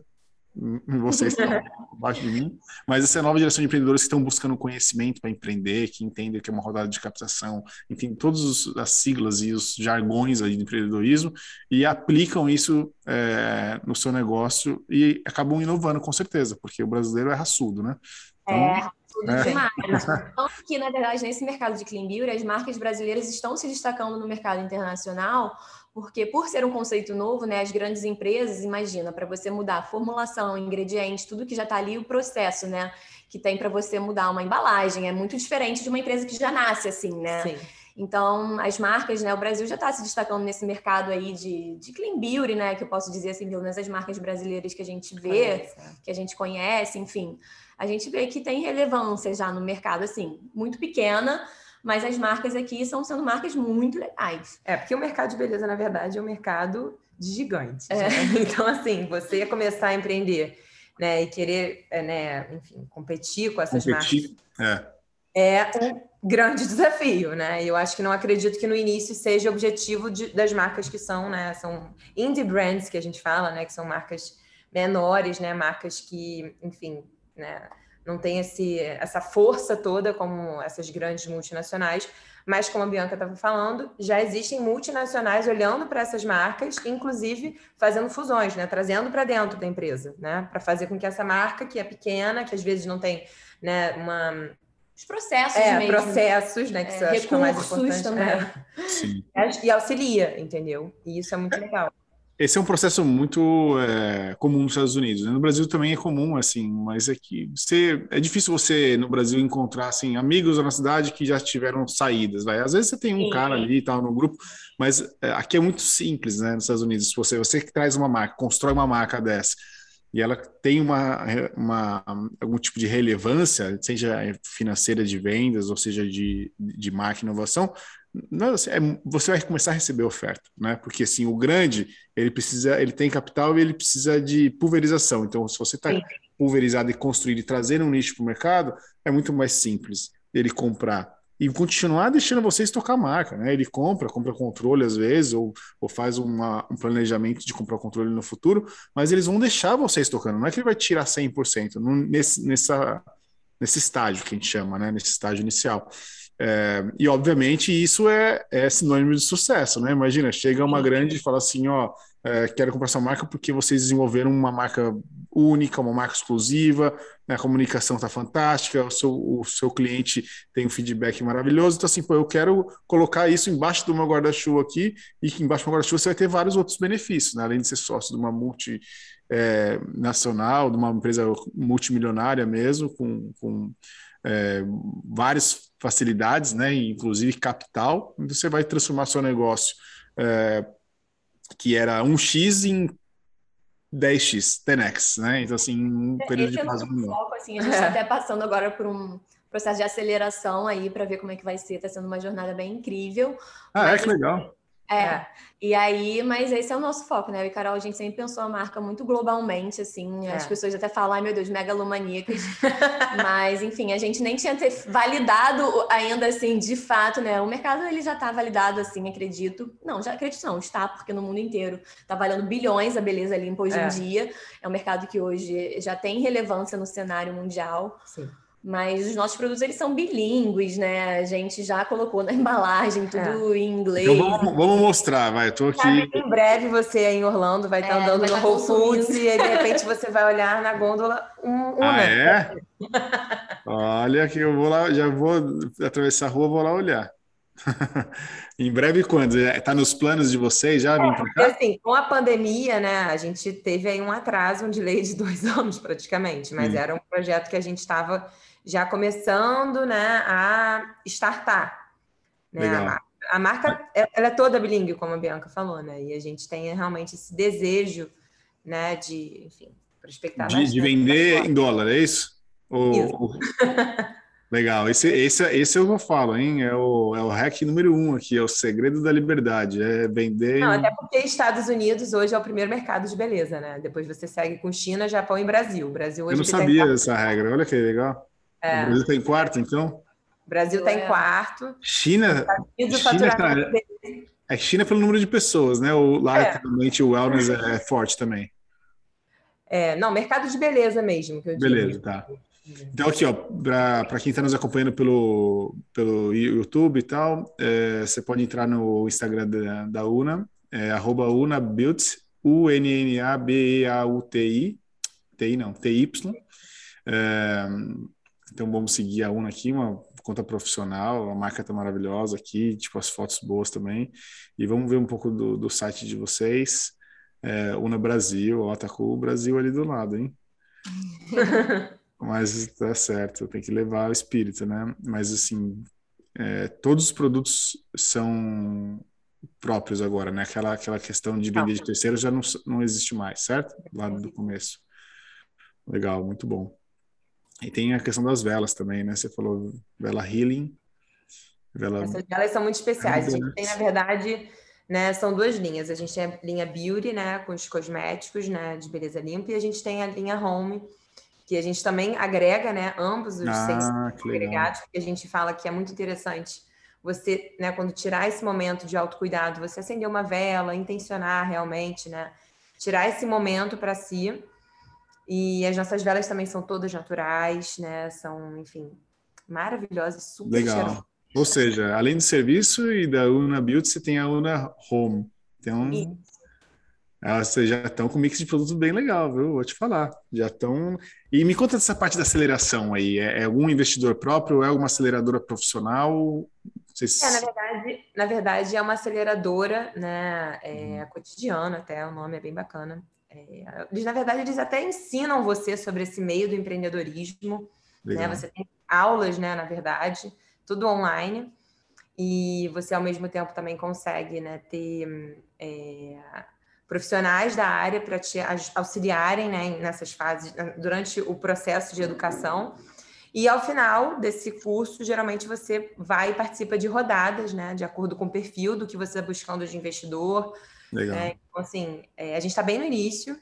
vocês estão (laughs) abaixo de mim, mas essa nova geração de empreendedores que estão buscando conhecimento para empreender, que entendem que é uma rodada de captação, entendem todas as siglas e os jargões aí de empreendedorismo e aplicam isso é, no seu negócio e acabam inovando com certeza, porque o brasileiro é raçudo, né? Então, é, tudo é. demais. (laughs) Então, que, na verdade, nesse mercado de clean beauty, as marcas brasileiras estão se destacando no mercado internacional, porque por ser um conceito novo, né, as grandes empresas, imagina, para você mudar a formulação, ingredientes, tudo que já está ali, o processo, né, que tem para você mudar uma embalagem, é muito diferente de uma empresa que já nasce assim, né? Sim. Então, as marcas, né? O Brasil já está se destacando nesse mercado aí de, de clean beauty, né? Que eu posso dizer assim, pelo menos as marcas brasileiras que a gente vê, conhece. É. que a gente conhece, enfim a gente vê que tem relevância já no mercado, assim, muito pequena, mas as marcas aqui estão sendo marcas muito legais. É, porque o mercado de beleza, na verdade, é um mercado de gigantes. É. Né? (laughs) Então, assim, você ia começar a empreender né, e querer, é, né, enfim, competir com essas competir, marcas. É. é um grande desafio, né? E eu acho que não acredito que no início seja objetivo de, das marcas que são, né? São indie brands que a gente fala, né? Que são marcas menores, né? Marcas que, enfim, né? Não tem esse, essa força toda como essas grandes multinacionais, mas como a Bianca estava falando, já existem multinacionais olhando para essas marcas, inclusive fazendo fusões, né? trazendo para dentro da empresa, né? para fazer com que essa marca, que é pequena, que às vezes não tem né, uma os processos é, mesmo. processos, né, que é, recursos é mais importante. também. É. E auxilia, entendeu? E isso é muito legal. Esse é um processo muito é, comum nos Estados Unidos. Né? No Brasil também é comum, assim, mas é que você, é difícil você no Brasil encontrar assim amigos na cidade que já tiveram saídas. Vai. Às vezes você tem um Sim. cara ali e tal no grupo, mas é, aqui é muito simples, né? Nos Estados Unidos, você você que traz uma marca, constrói uma marca dessa e ela tem uma, uma algum tipo de relevância, seja financeira de vendas ou seja de, de marca e inovação, não, assim, é, você vai começar a receber oferta, né? Porque assim, o grande, ele precisa, ele tem capital e ele precisa de pulverização. Então, se você está pulverizado e construir e trazer um nicho para o mercado, é muito mais simples ele comprar e continuar deixando vocês tocar a marca, né? Ele compra, compra controle às vezes, ou, ou faz uma, um planejamento de comprar controle no futuro, mas eles vão deixar vocês tocando, não é que ele vai tirar 100%, nesse, nessa, nesse estágio que a gente chama, né? Nesse estágio inicial. É, e obviamente isso é, é, sinônimo de sucesso, né? Imagina, chega uma grande e fala assim, ó, é, quero comprar sua marca porque vocês desenvolveram uma marca única, uma marca exclusiva, né? a comunicação está fantástica, o seu, o seu cliente tem um feedback maravilhoso, então assim, pô, eu quero colocar isso embaixo do meu guarda-chuva aqui e que embaixo do meu guarda-chuva você vai ter vários outros benefícios, né? além de ser sócio de uma multi é, nacional, de uma empresa multimilionária mesmo, com, com é, várias facilidades, né, inclusive capital, você vai transformar seu negócio é, que era 1x em 10x, 10x, né? Então, assim, um é, período Esse de prazo é foco, assim, A gente está até passando agora por um processo de aceleração aí para ver como é que vai ser. Está sendo uma jornada bem incrível. Ah, é? Que legal. É. é. E aí, mas esse é o nosso foco, né? Eu e Carol, a gente sempre pensou a marca muito globalmente, assim. É. As pessoas até falam, ai meu Deus, megalomaníacas. (laughs) mas, enfim, a gente nem tinha ter validado ainda, assim, de fato, né? O mercado, ele já está validado, assim, acredito. Não, já acredito não, está, porque no mundo inteiro está valendo bilhões a beleza limpa hoje é. em dia. É um mercado que hoje já tem relevância no cenário mundial. Sim. Mas os nossos produtos eles são bilíngues, né? A gente já colocou na (laughs) embalagem tudo é. em inglês. Então vamos, vamos mostrar, vai. Estou aqui. em breve você aí em Orlando vai estar é, andando vai no tá Whole Foods e aí, de repente você vai olhar na gôndola um, um ah, é? Olha que eu vou lá, já vou atravessar a rua, vou lá olhar. (laughs) em breve quando? Está nos planos de vocês já vir para cá? Assim, com a pandemia, né, a gente teve aí um atraso, um delay de (laughs) dois anos praticamente, mas hum. era um projeto que a gente estava já começando né, a startar. Né? A, a, marca ela é toda bilíngue, como a Bianca falou, né? E a gente tem realmente esse desejo né, de, enfim, prospectar de, de vender em dólar, é isso? Ou, isso. (laughs) Legal, esse, esse, esse eu vou falo, hein? É o, é o hack número um aqui, é o segredo da liberdade, é vender. Não, até porque Estados Unidos hoje é o primeiro mercado de beleza, né? Depois você segue com China, Japão e Brasil. Brasil hoje eu não sabia dessa regra, olha que legal. É. O Brasil está em quarto, então? O Brasil está em quarto. China. China tá... É China pelo número de pessoas, né? O, lá é. realmente o wellness é, é forte também. É, não, mercado de beleza mesmo. Que eu beleza, digo. tá. Então, aqui, ó, para quem está nos acompanhando pelo, pelo YouTube e tal, é, você pode entrar no Instagram da, da Una, é, arroba UnaBeauty, U-N-N-A-B-E-A-U-T-I, TI não, T-Y. É, então vamos seguir a Una aqui, uma conta profissional, a marca tá maravilhosa aqui, tipo as fotos boas também. E vamos ver um pouco do, do site de vocês. É, Una Brasil, ó, tá com o Brasil ali do lado, hein? (laughs) Mas tá certo, tem que levar o espírito, né? Mas assim, é, todos os produtos são próprios agora, né? Aquela, aquela questão de vender de terceiro já não, não existe mais, certo? Lá do começo. Legal, muito bom. E tem a questão das velas também, né? Você falou vela healing. Vela... Essas velas são muito especiais. A gente tem, na verdade, né, são duas linhas. A gente tem a linha Beauty, né, com os cosméticos, né, de beleza limpa, e a gente tem a linha Home, que a gente também agrega, né, ambos os ah, seis agregados, que a gente fala que é muito interessante você, né, quando tirar esse momento de autocuidado, você acender uma vela, intencionar realmente, né, tirar esse momento para si e as nossas velas também são todas naturais, né? São, enfim, maravilhosas, super Legal. Cheirosas. Ou seja, além do serviço e da Una Beauty, você tem a Una Home. Então, vocês já estão com um mix de produtos bem legal, viu? Vou te falar. Já estão. E me conta dessa parte da aceleração aí. É, é algum investidor próprio? É alguma aceleradora profissional? Vocês... É, na verdade, na verdade, é uma aceleradora, né? É, hum. cotidiana, até o nome é bem bacana. É, eles, na verdade, eles até ensinam você sobre esse meio do empreendedorismo. Né? Você tem aulas, né? Na verdade, tudo online. E você, ao mesmo tempo, também consegue né, ter. É, profissionais da área para te auxiliarem né, nessas fases, durante o processo de educação. E ao final desse curso, geralmente você vai e participa de rodadas, né, de acordo com o perfil do que você está buscando de investidor. Legal. É, então, assim, é, a gente está bem no início,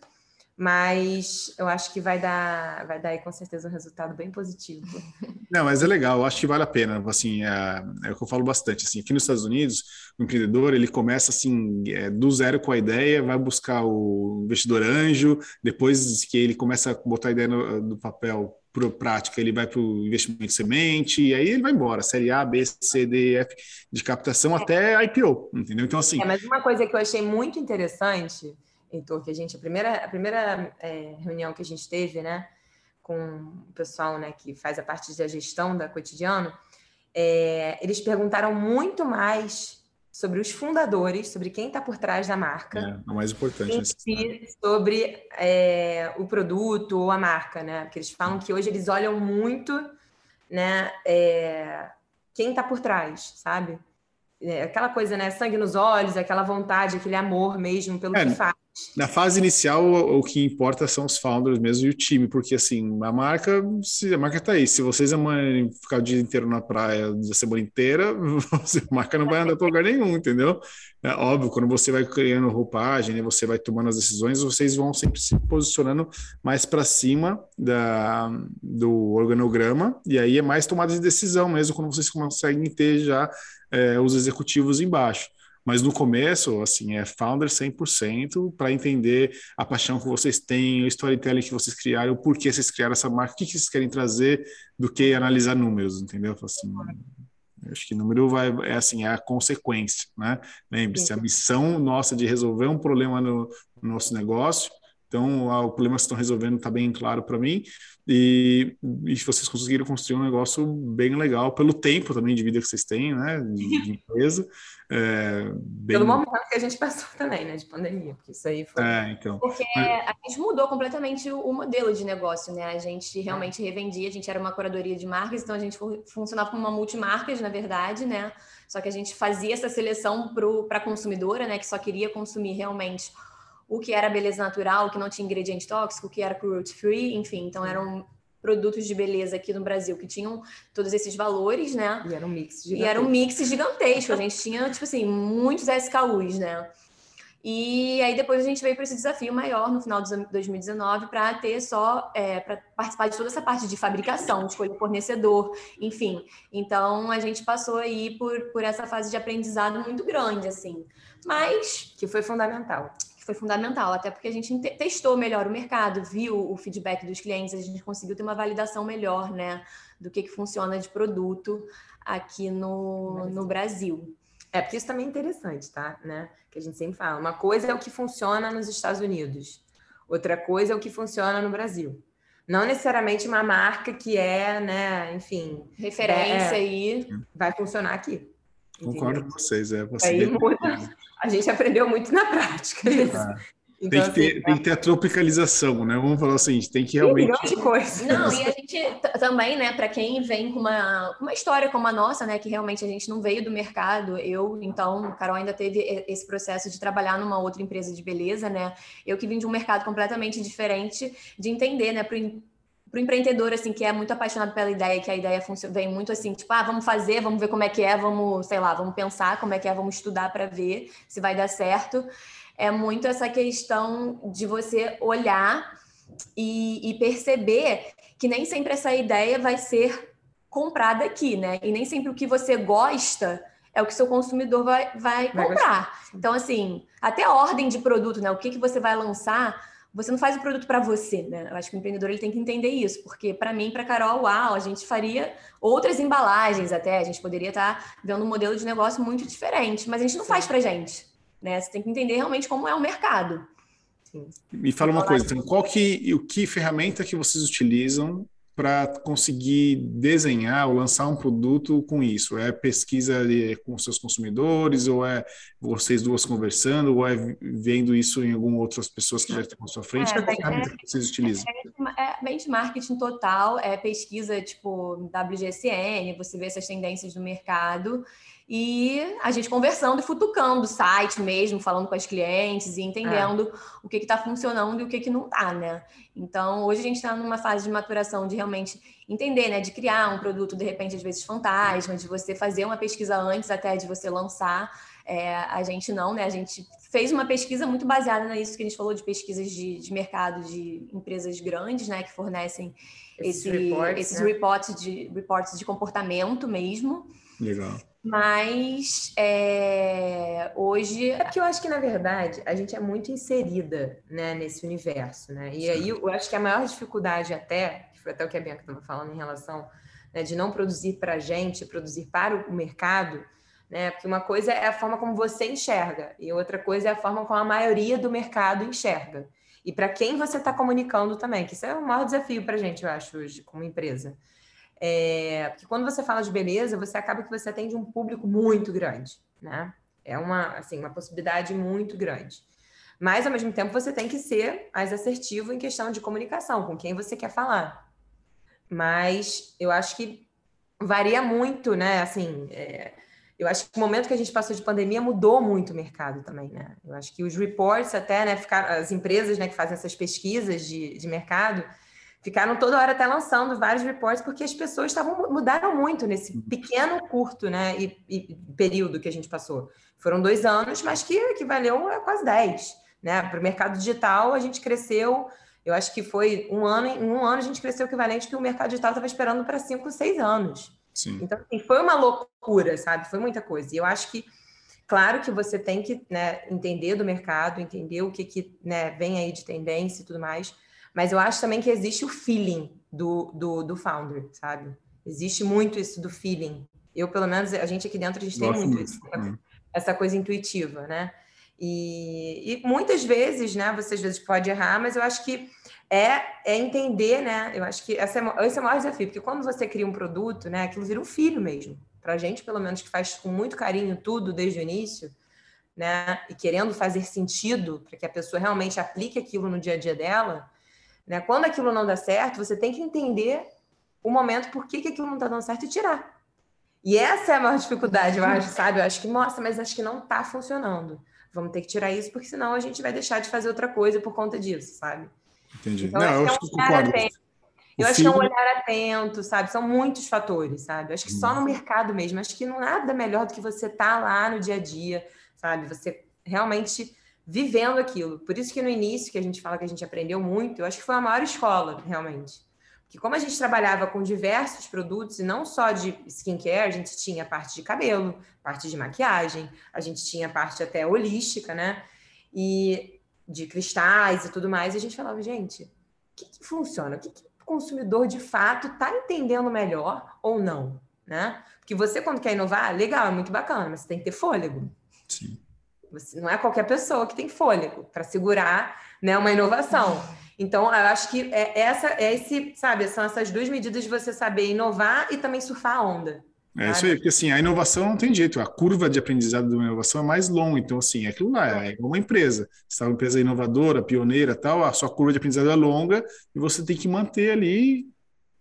mas eu acho que vai dar, vai dar aí, com certeza um resultado bem positivo. (laughs) Não, mas é legal, eu acho que vale a pena, assim, é, é, o que eu falo bastante, assim, aqui nos Estados Unidos, o empreendedor, ele começa, assim, é, do zero com a ideia, vai buscar o investidor anjo, depois que ele começa a botar a ideia no, no papel para prática, ele vai para o investimento semente, e aí ele vai embora, série A, B, C, D, F, de captação é. até IPO, entendeu? Então, assim... É, mas uma coisa que eu achei muito interessante Heitor, que a gente, a primeira, a primeira é, reunião que a gente teve, né, com o pessoal, né, que faz a parte da gestão da cotidiano, é, eles perguntaram muito mais sobre os fundadores, sobre quem está por trás da marca. É, o mais importante. Si, sobre é, o produto ou a marca, né? Porque eles falam que hoje eles olham muito, né, é, quem está por trás, sabe? É, aquela coisa, né? Sangue nos olhos, aquela vontade, aquele amor mesmo pelo é, que faz. Na fase inicial, o, o, que importa são os founders mesmo e o time, porque assim, a marca, se, a marca tá aí. Se vocês amanhã ficar o dia inteiro na praia, a semana inteira, (laughs) a marca não vai andar para lugar nenhum, entendeu? É óbvio, quando você vai criando roupagem, né, você vai tomando as decisões, vocês vão sempre se posicionando mais para cima da, do organograma, e aí é mais tomada de decisão mesmo, quando vocês conseguem ter já é, os executivos embaixo. Mas no começo, assim, é founder 100% para entender a paixão que vocês têm, o storytelling que vocês criaram, o porquê vocês criaram essa marca, o que, vocês querem trazer, do que analisar números, entendeu? Assim, acho que número vai, é assim, é a consequência, né? Lembre-se, a missão nossa de resolver um problema no, no nosso negócio então, o problema que estão resolvendo está bem claro para mim. E, e vocês conseguiram construir um negócio bem legal pelo tempo também de vida que vocês têm, né? De, de empresa. (laughs) É, bem... Pelo momento que a gente passou também, né? De pandemia, porque isso aí foi. É, então. Porque a gente mudou completamente o modelo de negócio, né? A gente realmente revendia, a gente era uma curadoria de marcas, então a gente funcionava como uma multimarcas, na verdade, né? Só que a gente fazia essa seleção para a consumidora, né? Que só queria consumir realmente o que era beleza natural, o que não tinha ingrediente tóxico, o que era cruelty free, enfim, então eram produtos de beleza aqui no Brasil que tinham todos esses valores, né? E era um mix gigantesco. E era um mix gigantesco. A gente tinha, tipo assim, muitos SKUs, né? E aí depois a gente veio para esse desafio maior no final de 2019 para ter só é, para participar de toda essa parte de fabricação, de escolha fornecedor, enfim. Então a gente passou aí por, por essa fase de aprendizado muito grande, assim. Mas que foi fundamental foi fundamental, até porque a gente testou melhor o mercado, viu o feedback dos clientes, a gente conseguiu ter uma validação melhor, né, do que, que funciona de produto aqui no, no Brasil. É, porque isso também é interessante, tá? Né? Que a gente sempre fala. Uma coisa é o que funciona nos Estados Unidos, outra coisa é o que funciona no Brasil. Não necessariamente uma marca que é, né, enfim. Referência é, aí. Vai funcionar aqui. Concordo com vocês, é. Você Aí muda, a gente aprendeu muito na prática isso. Ah. Então, tem, que ter, assim, tem que ter a tropicalização, né? Vamos falar assim, tem que realmente. Tem de coisa. Não, e a gente também, né, para quem vem com uma, uma história como a nossa, né, que realmente a gente não veio do mercado, eu, então, Carol ainda teve esse processo de trabalhar numa outra empresa de beleza, né? Eu que vim de um mercado completamente diferente, de entender, né, para o empreendedor, assim, que é muito apaixonado pela ideia, que a ideia vem muito assim, tipo, ah, vamos fazer, vamos ver como é que é, vamos, sei lá, vamos pensar como é que é, vamos estudar para ver se vai dar certo. É muito essa questão de você olhar e, e perceber que nem sempre essa ideia vai ser comprada aqui, né? E nem sempre o que você gosta é o que seu consumidor vai, vai comprar. Então, assim, até a ordem de produto, né? O que, que você vai lançar você não faz o produto para você, né? Eu acho que o empreendedor ele tem que entender isso, porque para mim, para Carol, uau, a gente faria outras embalagens até, a gente poderia estar tá vendo um modelo de negócio muito diferente, mas a gente não Sim. faz para gente, né? Você tem que entender realmente como é o mercado. Sim. Me fala uma coisa, então, qual que, o que ferramenta que vocês utilizam para conseguir desenhar ou lançar um produto com isso? É pesquisa com seus consumidores, ou é vocês duas conversando, ou é vendo isso em algumas outras pessoas que já estão à sua frente? É, Qual é, que vocês utilizam? É, é, benchmarking total, é pesquisa tipo WGSN, você vê essas tendências do mercado e a gente conversando e futucando o site mesmo, falando com as clientes e entendendo é. o que está funcionando e o que, que não está, né? Então, hoje a gente está numa fase de maturação de realmente entender, né? De criar um produto, de repente, às vezes fantasma, de você fazer uma pesquisa antes até de você lançar. É, a gente não, né? A gente fez uma pesquisa muito baseada nisso que a gente falou de pesquisas de, de mercado de empresas grandes, né? Que fornecem esses, esse, reports, esses né? reports, de, reports de comportamento mesmo. Legal. Mas é, hoje. É porque eu acho que, na verdade, a gente é muito inserida né, nesse universo, né? E aí eu acho que a maior dificuldade, até, que foi até o que a Bianca estava falando em relação né, de não produzir para a gente, produzir para o mercado, né? Porque uma coisa é a forma como você enxerga, e outra coisa é a forma como a maioria do mercado enxerga. E para quem você está comunicando também, que isso é o maior desafio para a gente, eu acho, hoje, como empresa. É, porque quando você fala de beleza, você acaba que você atende um público muito grande, né? É uma, assim, uma possibilidade muito grande. Mas, ao mesmo tempo, você tem que ser mais assertivo em questão de comunicação, com quem você quer falar. Mas eu acho que varia muito, né? Assim, é, eu acho que o momento que a gente passou de pandemia mudou muito o mercado também, né? Eu acho que os reports até, né, ficaram, as empresas né, que fazem essas pesquisas de, de mercado, ficaram toda hora até lançando vários reports, porque as pessoas estavam mudaram muito nesse pequeno, curto né, e, e, período que a gente passou. Foram dois anos, mas que equivaleu a quase dez. Né? Para o mercado digital, a gente cresceu, eu acho que foi um ano, em um ano a gente cresceu o equivalente que o mercado digital estava esperando para cinco, seis anos. Sim. Então, assim, foi uma loucura, sabe? Foi muita coisa. E eu acho que, claro que você tem que né, entender do mercado, entender o que, que né, vem aí de tendência e tudo mais, mas eu acho também que existe o feeling do, do, do founder, sabe? Existe muito isso do feeling. Eu, pelo menos, a gente aqui dentro, a gente tem muito, muito isso. Né? Essa coisa intuitiva, né? E, e, muitas vezes, né? Você às vezes pode errar, mas eu acho que é, é entender, né? Eu acho que essa é, esse é o maior desafio, porque quando você cria um produto, né? Aquilo vira um filho mesmo. Pra gente, pelo menos, que faz com muito carinho tudo desde o início, né? E querendo fazer sentido para que a pessoa realmente aplique aquilo no dia a dia dela, né? Quando aquilo não dá certo, você tem que entender o momento por que, que aquilo não está dando certo e tirar. E essa é a maior dificuldade, eu (laughs) acho, sabe? Eu acho que, nossa, mas acho que não está funcionando. Vamos ter que tirar isso, porque senão a gente vai deixar de fazer outra coisa por conta disso, sabe? Entendi. Então, não, eu acho que, é um atento. Eu acho que é um olhar atento, sabe? São muitos fatores, sabe? Eu acho que só no mercado mesmo. Acho que não nada melhor do que você estar tá lá no dia a dia, sabe? Você realmente vivendo aquilo. Por isso que no início, que a gente fala que a gente aprendeu muito, eu acho que foi a maior escola, realmente. Porque como a gente trabalhava com diversos produtos, e não só de skincare, a gente tinha parte de cabelo, parte de maquiagem, a gente tinha parte até holística, né? E de cristais e tudo mais, e a gente falava, gente, o que, que funciona? O que, que o consumidor de fato está entendendo melhor ou não, né? Porque você, quando quer inovar, legal, é muito bacana, mas você tem que ter fôlego. Sim. Você, não é qualquer pessoa que tem fôlego para segurar né, uma inovação. (laughs) Então, eu acho que é essa, é esse, sabe, são essas duas medidas de você saber inovar e também surfar a onda. É isso aí, porque assim, a inovação não tem jeito, a curva de aprendizado de uma inovação é mais longa, então assim, é aquilo lá, é uma empresa, você está uma empresa inovadora, pioneira tal, a sua curva de aprendizado é longa e você tem que manter ali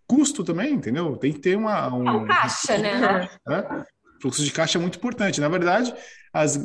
custo também, entendeu? Tem que ter uma... Um, é um caixa, né? (laughs) É, fluxo de caixa é muito importante, na verdade, as,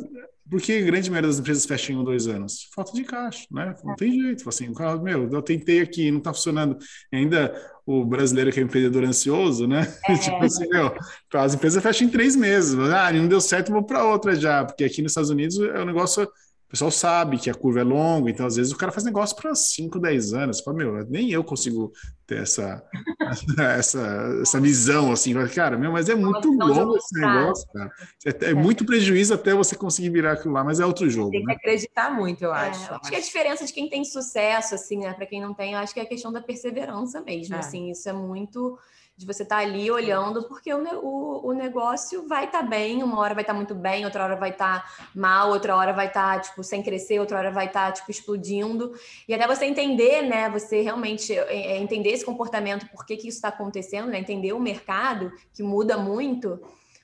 por que a grande maioria das empresas fecham em dois anos? Falta de caixa, né? Não tem jeito. Assim, o carro, meu, eu tentei aqui, não está funcionando. Ainda o brasileiro que é empreendedor ansioso, né? (laughs) É. tipo assim, meu, as empresas fecham em três meses. Ah, não deu certo, vou para outra já. Porque aqui nos Estados Unidos é um negócio. O pessoal sabe que a curva é longa, então às vezes o cara faz negócio para 5, 10 anos. Fala, meu, nem eu consigo ter essa, (laughs) essa, essa visão, assim, cara, meu, mas é muito longo esse negócio, cara. É, é, muito prejuízo até você conseguir virar aquilo lá, mas é outro jogo. Tem que né? acreditar muito, eu acho. É, acho que a diferença de quem tem sucesso, assim, né, para quem não tem, eu acho que é a questão da perseverança mesmo, é. assim, isso é muito de você estar tá ali olhando, porque o, o, o negócio vai estar tá bem, uma hora vai estar tá muito bem, outra hora vai estar tá mal, outra hora vai estar, tá, tipo, sem crescer, outra hora vai estar, tá, tipo, explodindo. E até você entender, né, você realmente é, é entender esse comportamento, por que, que isso está acontecendo, né, entender o mercado, que muda muito,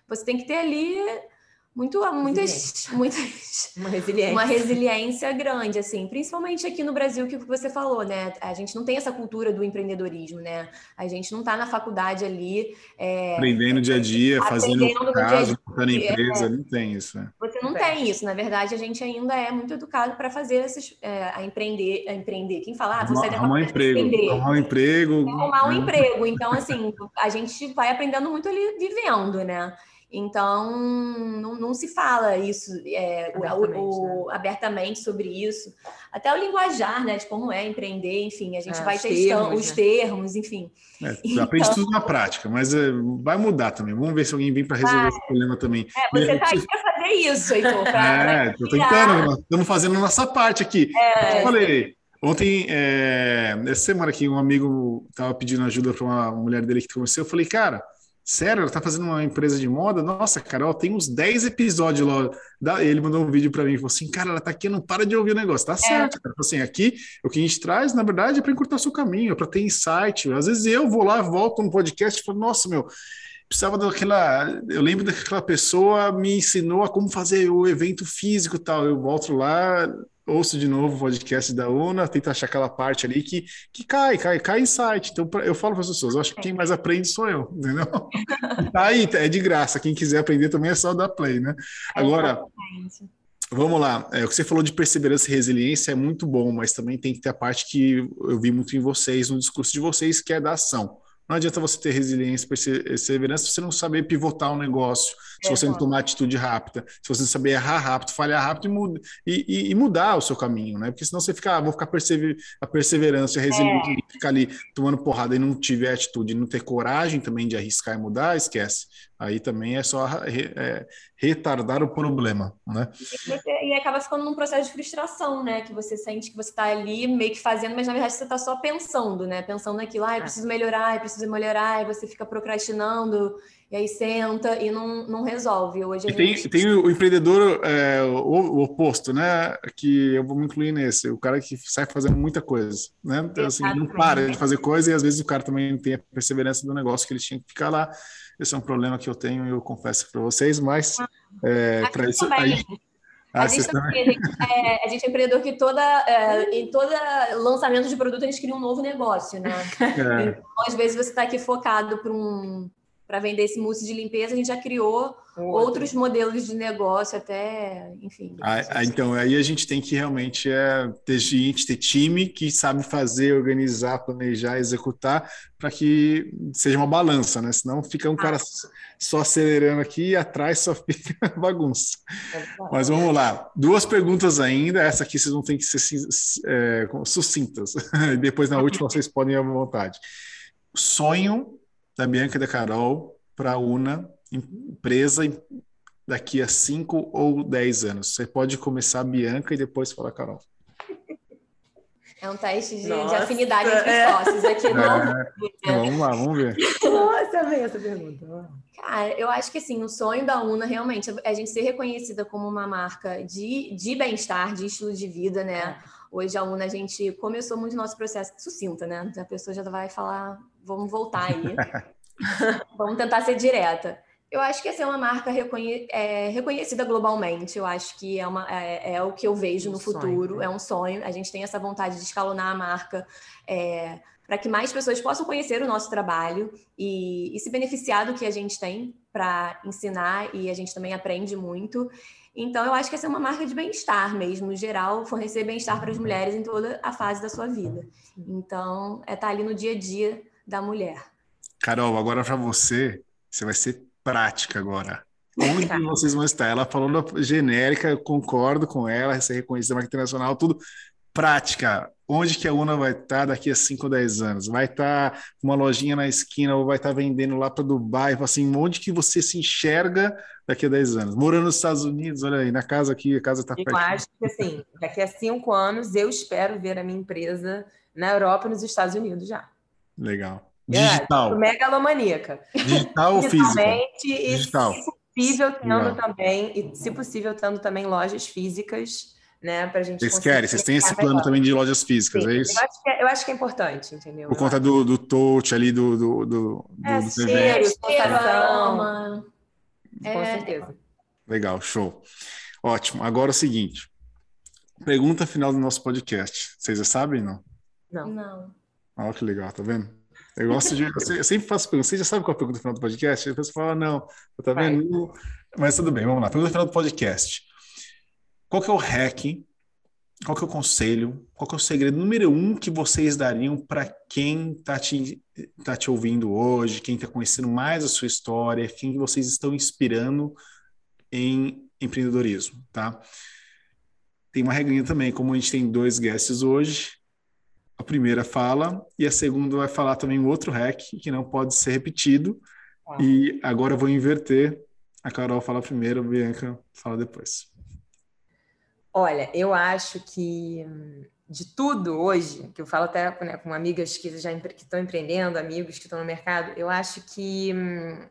você tem que ter ali muito, muitas, muitas, (laughs) uma resiliência. uma resiliência grande, assim, principalmente aqui no Brasil, que você falou, né? A gente não tem essa cultura do empreendedorismo, né? A gente não está na faculdade ali. É, aprendendo dia a dia, fazendo caso, montando empresa, é, não tem isso. Né? Você não tem isso. Na verdade, a gente ainda é muito educado para fazer esses, é, a empreender, a empreender. Quem fala, ah, você arrumar um emprego, arrumar um emprego. Arrumar um emprego. Então, assim, a gente vai aprendendo muito ali vivendo, né? Então, não, não se fala isso é, abertamente, o, o, né? abertamente, sobre isso. Até o linguajar, né, de como é empreender, enfim, a gente é, vai os testando termos, os né? termos, enfim. É, (laughs) então... Aprende tudo na prática, mas é, vai mudar também. Vamos ver se alguém vem para resolver esse problema também. É, você está aí para fazer isso, Heitor. é, estou tentando, estamos fazendo a nossa parte aqui. É, eu falei, Ontem, é, essa semana aqui, um amigo estava pedindo ajuda para uma mulher dele que conheceu. Eu falei, cara, Sério, ela tá fazendo uma empresa de moda? Nossa, Carol, tem uns 10 episódios lá. Ele mandou um vídeo para mim e falou assim: Cara, ela tá aqui, não para de ouvir o negócio. Tá é. certo, cara. Assim, aqui, o que a gente traz, na verdade, é para encurtar seu caminho, é para ter insight. Às vezes eu vou lá, volto no podcast e falo: Nossa, meu, precisava daquela. Eu lembro daquela pessoa me ensinou a como fazer o evento físico e tal. Eu volto lá, ouço de novo o podcast da UNA, tento achar aquela parte ali que, que cai, cai, cai insight. Então, eu falo para as pessoas, eu acho que quem mais aprende sou eu, entendeu? (laughs) tá aí, é de graça. Quem quiser aprender também é só dar play, né? Agora, vamos lá. É, o que você falou de perseverança e resiliência é muito bom, mas também tem que ter a parte que eu vi muito em vocês, no discurso de vocês, que é da ação. Não adianta você ter resiliência, perseverança se você não saber pivotar o um negócio, se você não tomar atitude rápida, se você não saber errar rápido, falhar rápido e, muda, e, e, e mudar o seu caminho, né? Porque senão você fica, ah, vou ficar persever, a perseverança, a resiliência, é. ficar ali tomando porrada e não tiver atitude, não ter coragem também de arriscar e mudar, esquece. Aí também é só é, retardar o problema, né? E, e, acaba ficando num processo de frustração, né? Que você sente que você está ali meio que fazendo, mas na verdade você está só pensando, né? Pensando naquilo, ah, eu é. preciso melhorar, eu preciso melhorar, e você fica procrastinando, e aí senta e não, não resolve. Hoje tem, gente... tem o empreendedor é, o, o, oposto, né? Que eu vou me incluir nesse, o cara que sai fazendo muita coisa, né? Então, assim, não para de fazer coisa e às vezes o cara também tem a perseverança do negócio que ele tinha que ficar lá esse é um problema que eu tenho e eu confesso para vocês, mas é, para isso. Aí... Ah, a, gente também, a, gente, é, a gente é empreendedor que toda, é, em todo lançamento de produto a gente cria um novo negócio, né? (laughs) É. Então, às vezes você está aqui focado para um, para vender esse mousse de limpeza, a gente já criou outros modelos de negócio, até, enfim. Ah, ah, então, aí a gente tem que realmente é, ter gente, ter time que sabe fazer, organizar, planejar, executar, para que seja uma balança, né? Senão fica um ah. cara só acelerando aqui e atrás só (laughs) fica bagunça. Mas vamos lá. Duas perguntas ainda. Essa aqui vocês vão ter que ser é, sucintas. (laughs) Depois, na última, (laughs) vocês podem ir à vontade. Sonho da Bianca e da Carol para a UNA, empresa daqui a cinco ou dez anos? Você pode começar a Bianca e depois falar Carol. É um teste de, de afinidade entre é. sócios aqui. É. Vamos lá, vamos ver. Nossa, amei essa pergunta. Cara, eu acho que assim, o sonho da UNA realmente é a gente ser reconhecida como uma marca de, de bem-estar, de estilo de vida, né? É. Hoje a UNA, a gente começou muito nosso processo sucinta, né? A pessoa já vai falar vamos voltar aí. (laughs) vamos tentar ser direta. Eu acho que essa é uma marca reconhe é, reconhecida globalmente. Eu acho que é, uma, é, é o que eu vejo um no futuro. Sonho. É um sonho. A gente tem essa vontade de escalonar a marca é, para que mais pessoas possam conhecer o nosso trabalho e, e se beneficiar do que a gente tem para ensinar e a gente também aprende muito. Então, eu acho que essa é uma marca de bem-estar mesmo, geral, fornecer bem-estar para as mulheres em toda a fase da sua vida. Então, é estar tá ali no dia a dia da mulher. Carol, agora para você, você vai ser prática agora. Onde tá. vocês vão estar? Ela falou genérica, eu concordo com ela, ser reconhecida marca internacional, tudo. Prática. onde que a Una vai estar daqui a 5 ou 10 anos? Vai estar uma lojinha na esquina ou vai estar vendendo lá para Dubai? Assim, onde que você se enxerga daqui a 10 anos? Morando nos Estados Unidos, olha aí, na casa aqui, a casa está perto. Eu acho que, assim, daqui a 5 anos eu espero ver a minha empresa na Europa e nos Estados Unidos já. Legal. Digital. É, megalomaníaca. Digital ou físico? Digital. E, se possível, tendo também, e se possível, tendo também lojas físicas né? Para a gente. Vocês querem, vocês têm esse plano melhor. também de lojas físicas, Sim, é isso? Eu acho, que é, eu acho que é importante, entendeu? Por eu conta acho. do, do touch ali, do. do, do, é, do cheiro, sensação. É, Com certeza. Legal, show. Ótimo. Agora é o seguinte. Pergunta final do nosso podcast. Vocês já sabem, não? Não. Não. Olha que legal, tá vendo? Eu gosto de. Eu sempre faço pergunta. Você já sabe qual é a pergunta final do podcast? A pessoa fala, não, tá vendo? Vai. Mas tudo bem, vamos lá. Pergunta final do podcast. Qual que é o hack? Qual que é o conselho? Qual que é o segredo número um que vocês dariam para quem está te, tá te ouvindo hoje, quem está conhecendo mais a sua história, quem vocês estão inspirando em empreendedorismo, tá? Tem uma regrinha também, como a gente tem dois guests hoje, a primeira fala e a segunda vai falar também um outro hack que não pode ser repetido. E agora eu vou inverter. A Carol fala primeiro, a Bianca fala depois. Olha, eu acho que de tudo hoje, que eu falo até né, com amigas que já que estão empreendendo, amigos que estão no mercado, eu acho que hum,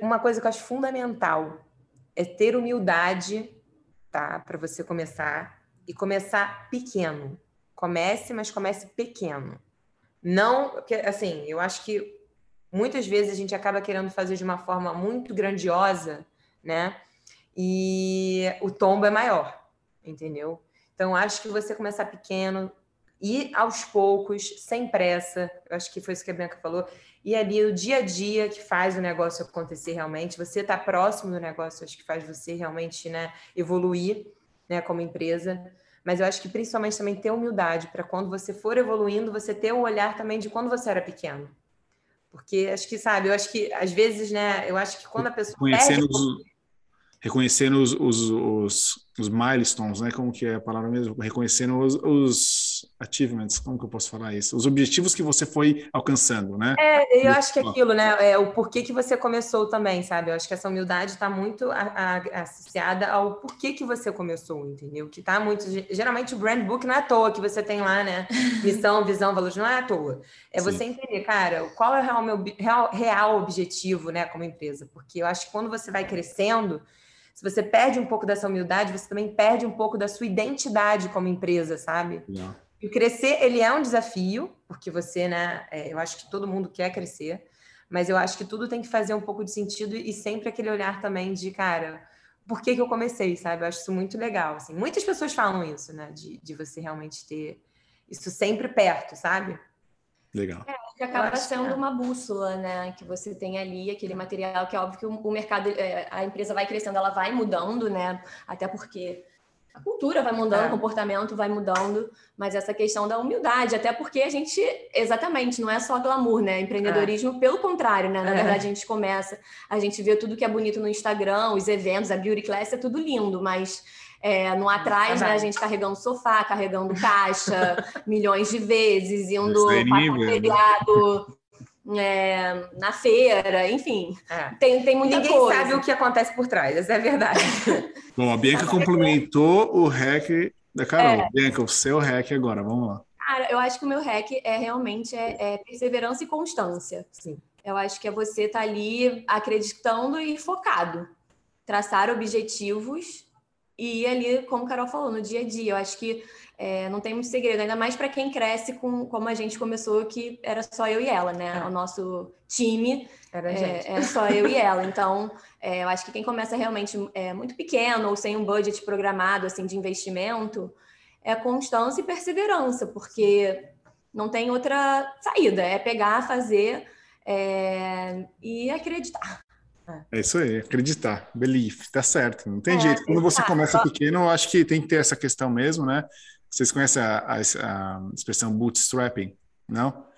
uma coisa que eu acho fundamental é ter humildade, tá, para você começar e começar pequeno. Comece, mas comece pequeno. Não, porque assim, eu acho que muitas vezes a gente acaba querendo fazer de uma forma muito grandiosa, né? e o tombo é maior, entendeu? Então, acho que você começar pequeno, ir aos poucos, sem pressa, eu acho que foi isso que a Bianca falou, e ali o dia a dia que faz o negócio acontecer realmente, você está próximo do negócio, acho que faz você realmente né, evoluir né, como empresa. Mas eu acho que principalmente também ter humildade para quando você for evoluindo, você ter o olhar também de quando você era pequeno. Porque acho que, sabe, eu acho que às vezes, né, eu acho que quando a pessoa. Conhecendo perde... os, reconhecendo os, os, os, os, milestones, né? Como que é a palavra mesmo? Reconhecendo os, os, achievements, como que eu posso falar isso? Os objetivos que você foi alcançando, né? É, eu acho que é aquilo, né? É o porquê que você começou também, sabe? Eu acho que essa humildade está muito a, a, associada ao porquê que você começou, entendeu? Que tá muito... Geralmente o brand book não é à toa que você tem lá, né? (laughs) Missão, visão, valores, não é à toa. É Sim. você entender, cara, qual é o real, meu, real, real objetivo, né? Como empresa. Porque eu acho que quando você vai crescendo se você perde um pouco dessa humildade, você também perde um pouco da sua identidade como empresa, sabe? Yeah. E crescer, ele é um desafio, porque você, né? É, eu acho que todo mundo quer crescer, mas eu acho que tudo tem que fazer um pouco de sentido e sempre aquele olhar também de, cara, por que, que eu comecei, sabe? Eu acho isso muito legal, assim. Muitas pessoas falam isso, né? De, de você realmente ter isso sempre perto, sabe? Legal. É, que acaba sendo é. uma bússola, né? Que você tem ali aquele material que é óbvio que o, mercado, é, a empresa vai crescendo, ela vai mudando, né? Até porque a cultura vai mudando, é. o comportamento vai mudando, mas essa questão da humildade, até porque a gente, exatamente, não é só glamour, né? Empreendedorismo, é. pelo contrário, né? Na é. verdade, a gente começa, a gente vê tudo que é bonito no Instagram, os eventos, a beauty class, é tudo lindo, mas é, no atrás, né, a gente carregando sofá, carregando caixa (laughs) milhões de vezes, indo para feriado é, na feira, enfim. É. Tem, tem muita Ninguém coisa. sabe o que acontece por trás, essa é a verdade. (laughs) Bom, a Bianca complementou o hack da Carol. É. Bianca, o seu hack agora, vamos lá. Cara, eu acho que o meu hack é realmente é, é perseverança e constância. Sim. Eu acho que é você estar tá ali acreditando e focado. Traçar objetivos e ali, como a Carol falou, no dia a dia. Eu acho que é, não tem muito segredo, ainda mais para quem cresce com como a gente começou, que era só eu e ela, né? É. O nosso time era é, é, só eu e ela. Então, é, eu acho que quem começa realmente é, muito pequeno ou sem um budget programado assim de investimento é constância e perseverança, porque não tem outra saída, é pegar, fazer é, e acreditar. É isso aí, acreditar, belief, tá certo, não tem é, jeito. Quando você começa pequeno, eu acho que tem que ter essa questão mesmo, né? Vocês conhecem a, a, a expressão bootstrapping, não?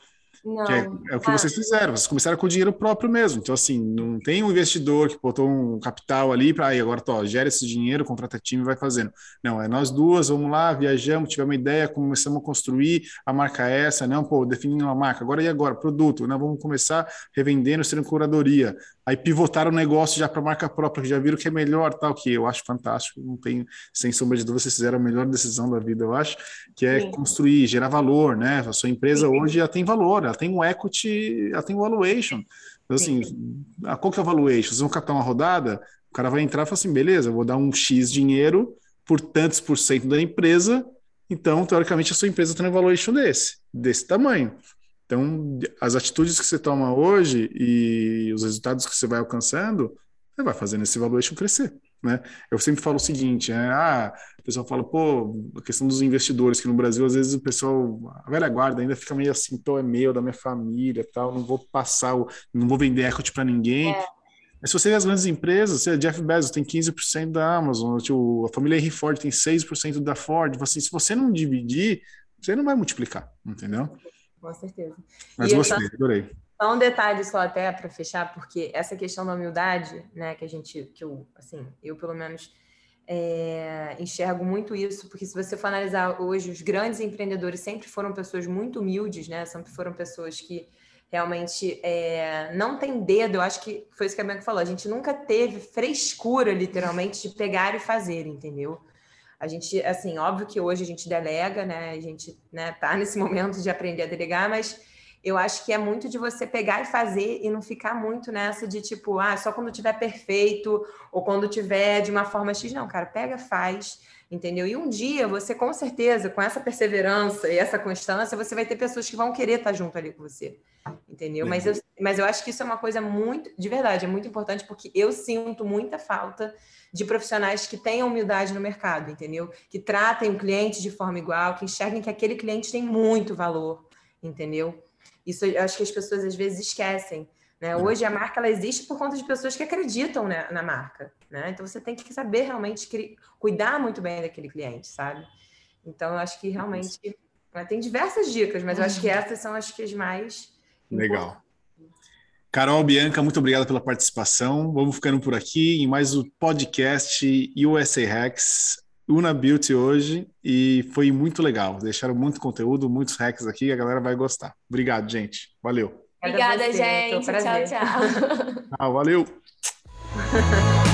Não. Que é, é, o que ah. vocês fizeram, vocês começaram com o dinheiro próprio mesmo. Então, assim, não tem um investidor que botou um capital ali para aí, agora, tô, gera esse dinheiro, contrata time e vai fazendo. Não, é nós duas, vamos lá, viajamos, tivemos uma ideia, começamos a construir a marca é essa, não, pô, definindo uma marca, agora e agora? Produto, não, vamos começar revendendo, sendo curadoria. Aí pivotaram o negócio já para marca própria, que já viram que é melhor, tal, que eu acho fantástico, não tem, sem sombra de dúvida, vocês fizeram a melhor decisão da vida, eu acho, que é Sim. construir, gerar valor, né? A sua empresa Sim. hoje já tem valor, ela tem um equity, ela tem um valuation. Então, assim, a, qual que é o valuation? Vocês vão captar uma rodada, o cara vai entrar e fala assim, beleza, eu vou dar um X dinheiro por tantos por cento da empresa, então, teoricamente, a sua empresa tem um valuation desse, desse tamanho. Então, as atitudes que você toma hoje e os resultados que você vai alcançando, você vai fazendo esse valuation crescer. Né? Eu sempre falo o seguinte, é, ah, o pessoal fala, pô, a questão dos investidores, que no Brasil, às vezes o pessoal, a velha guarda ainda fica meio assim, pô, é meu, da minha família, tal, não vou passar, não vou vender equity para ninguém. É. Mas se você vê as grandes empresas, você, Jeff Bezos tem 15% da Amazon, tipo, a família Henry Ford tem 6% da Ford, assim, se você não dividir, você não vai multiplicar, entendeu? Com certeza. Mas e gostei, adorei. Só um detalhe só até para fechar, porque essa questão da humildade, né, que a gente, que eu, assim, eu pelo menos é, enxergo muito isso, porque se você for analisar hoje, os grandes empreendedores sempre foram pessoas muito humildes, né, sempre foram pessoas que realmente é, não tem dedo, eu acho que foi isso que a Bianca falou, a gente nunca teve frescura, literalmente, de pegar e fazer, entendeu? A gente, assim, óbvio que hoje a gente delega, né, a gente, né, tá (laughs) nesse momento de aprender a delegar, mas eu acho que é muito de você pegar e fazer e não ficar muito nessa de tipo, ah, só quando tiver perfeito ou quando tiver de uma forma X. Não, cara, pega, faz, entendeu? E um dia você, com certeza, com essa perseverança e essa constância, você vai ter pessoas que vão querer estar junto ali com você, entendeu? Mas eu, mas eu acho que isso é uma coisa muito, de verdade, é muito importante porque eu sinto muita falta de profissionais que tenham humildade no mercado, entendeu? Que tratem o cliente de forma igual, que enxerguem que aquele cliente tem muito valor, entendeu? Isso eu acho que as pessoas às vezes esquecem. Né? Uhum. Hoje a marca ela existe por conta de pessoas que acreditam né, na marca. Né? Então você tem que saber realmente cuidar muito bem daquele cliente, sabe? Então eu acho que realmente né, tem diversas dicas, mas eu acho que uhum. essas são as que as mais legal. Carol Bianca, muito obrigado pela participação. Vamos ficando por aqui em mais o um podcast USA Hacks. Una Beauty hoje e foi muito legal. Deixaram muito conteúdo, muitos hacks aqui, a galera vai gostar. Obrigado, gente. Valeu. Obrigada, gente. Tchau, tchau. Ah, valeu. (laughs)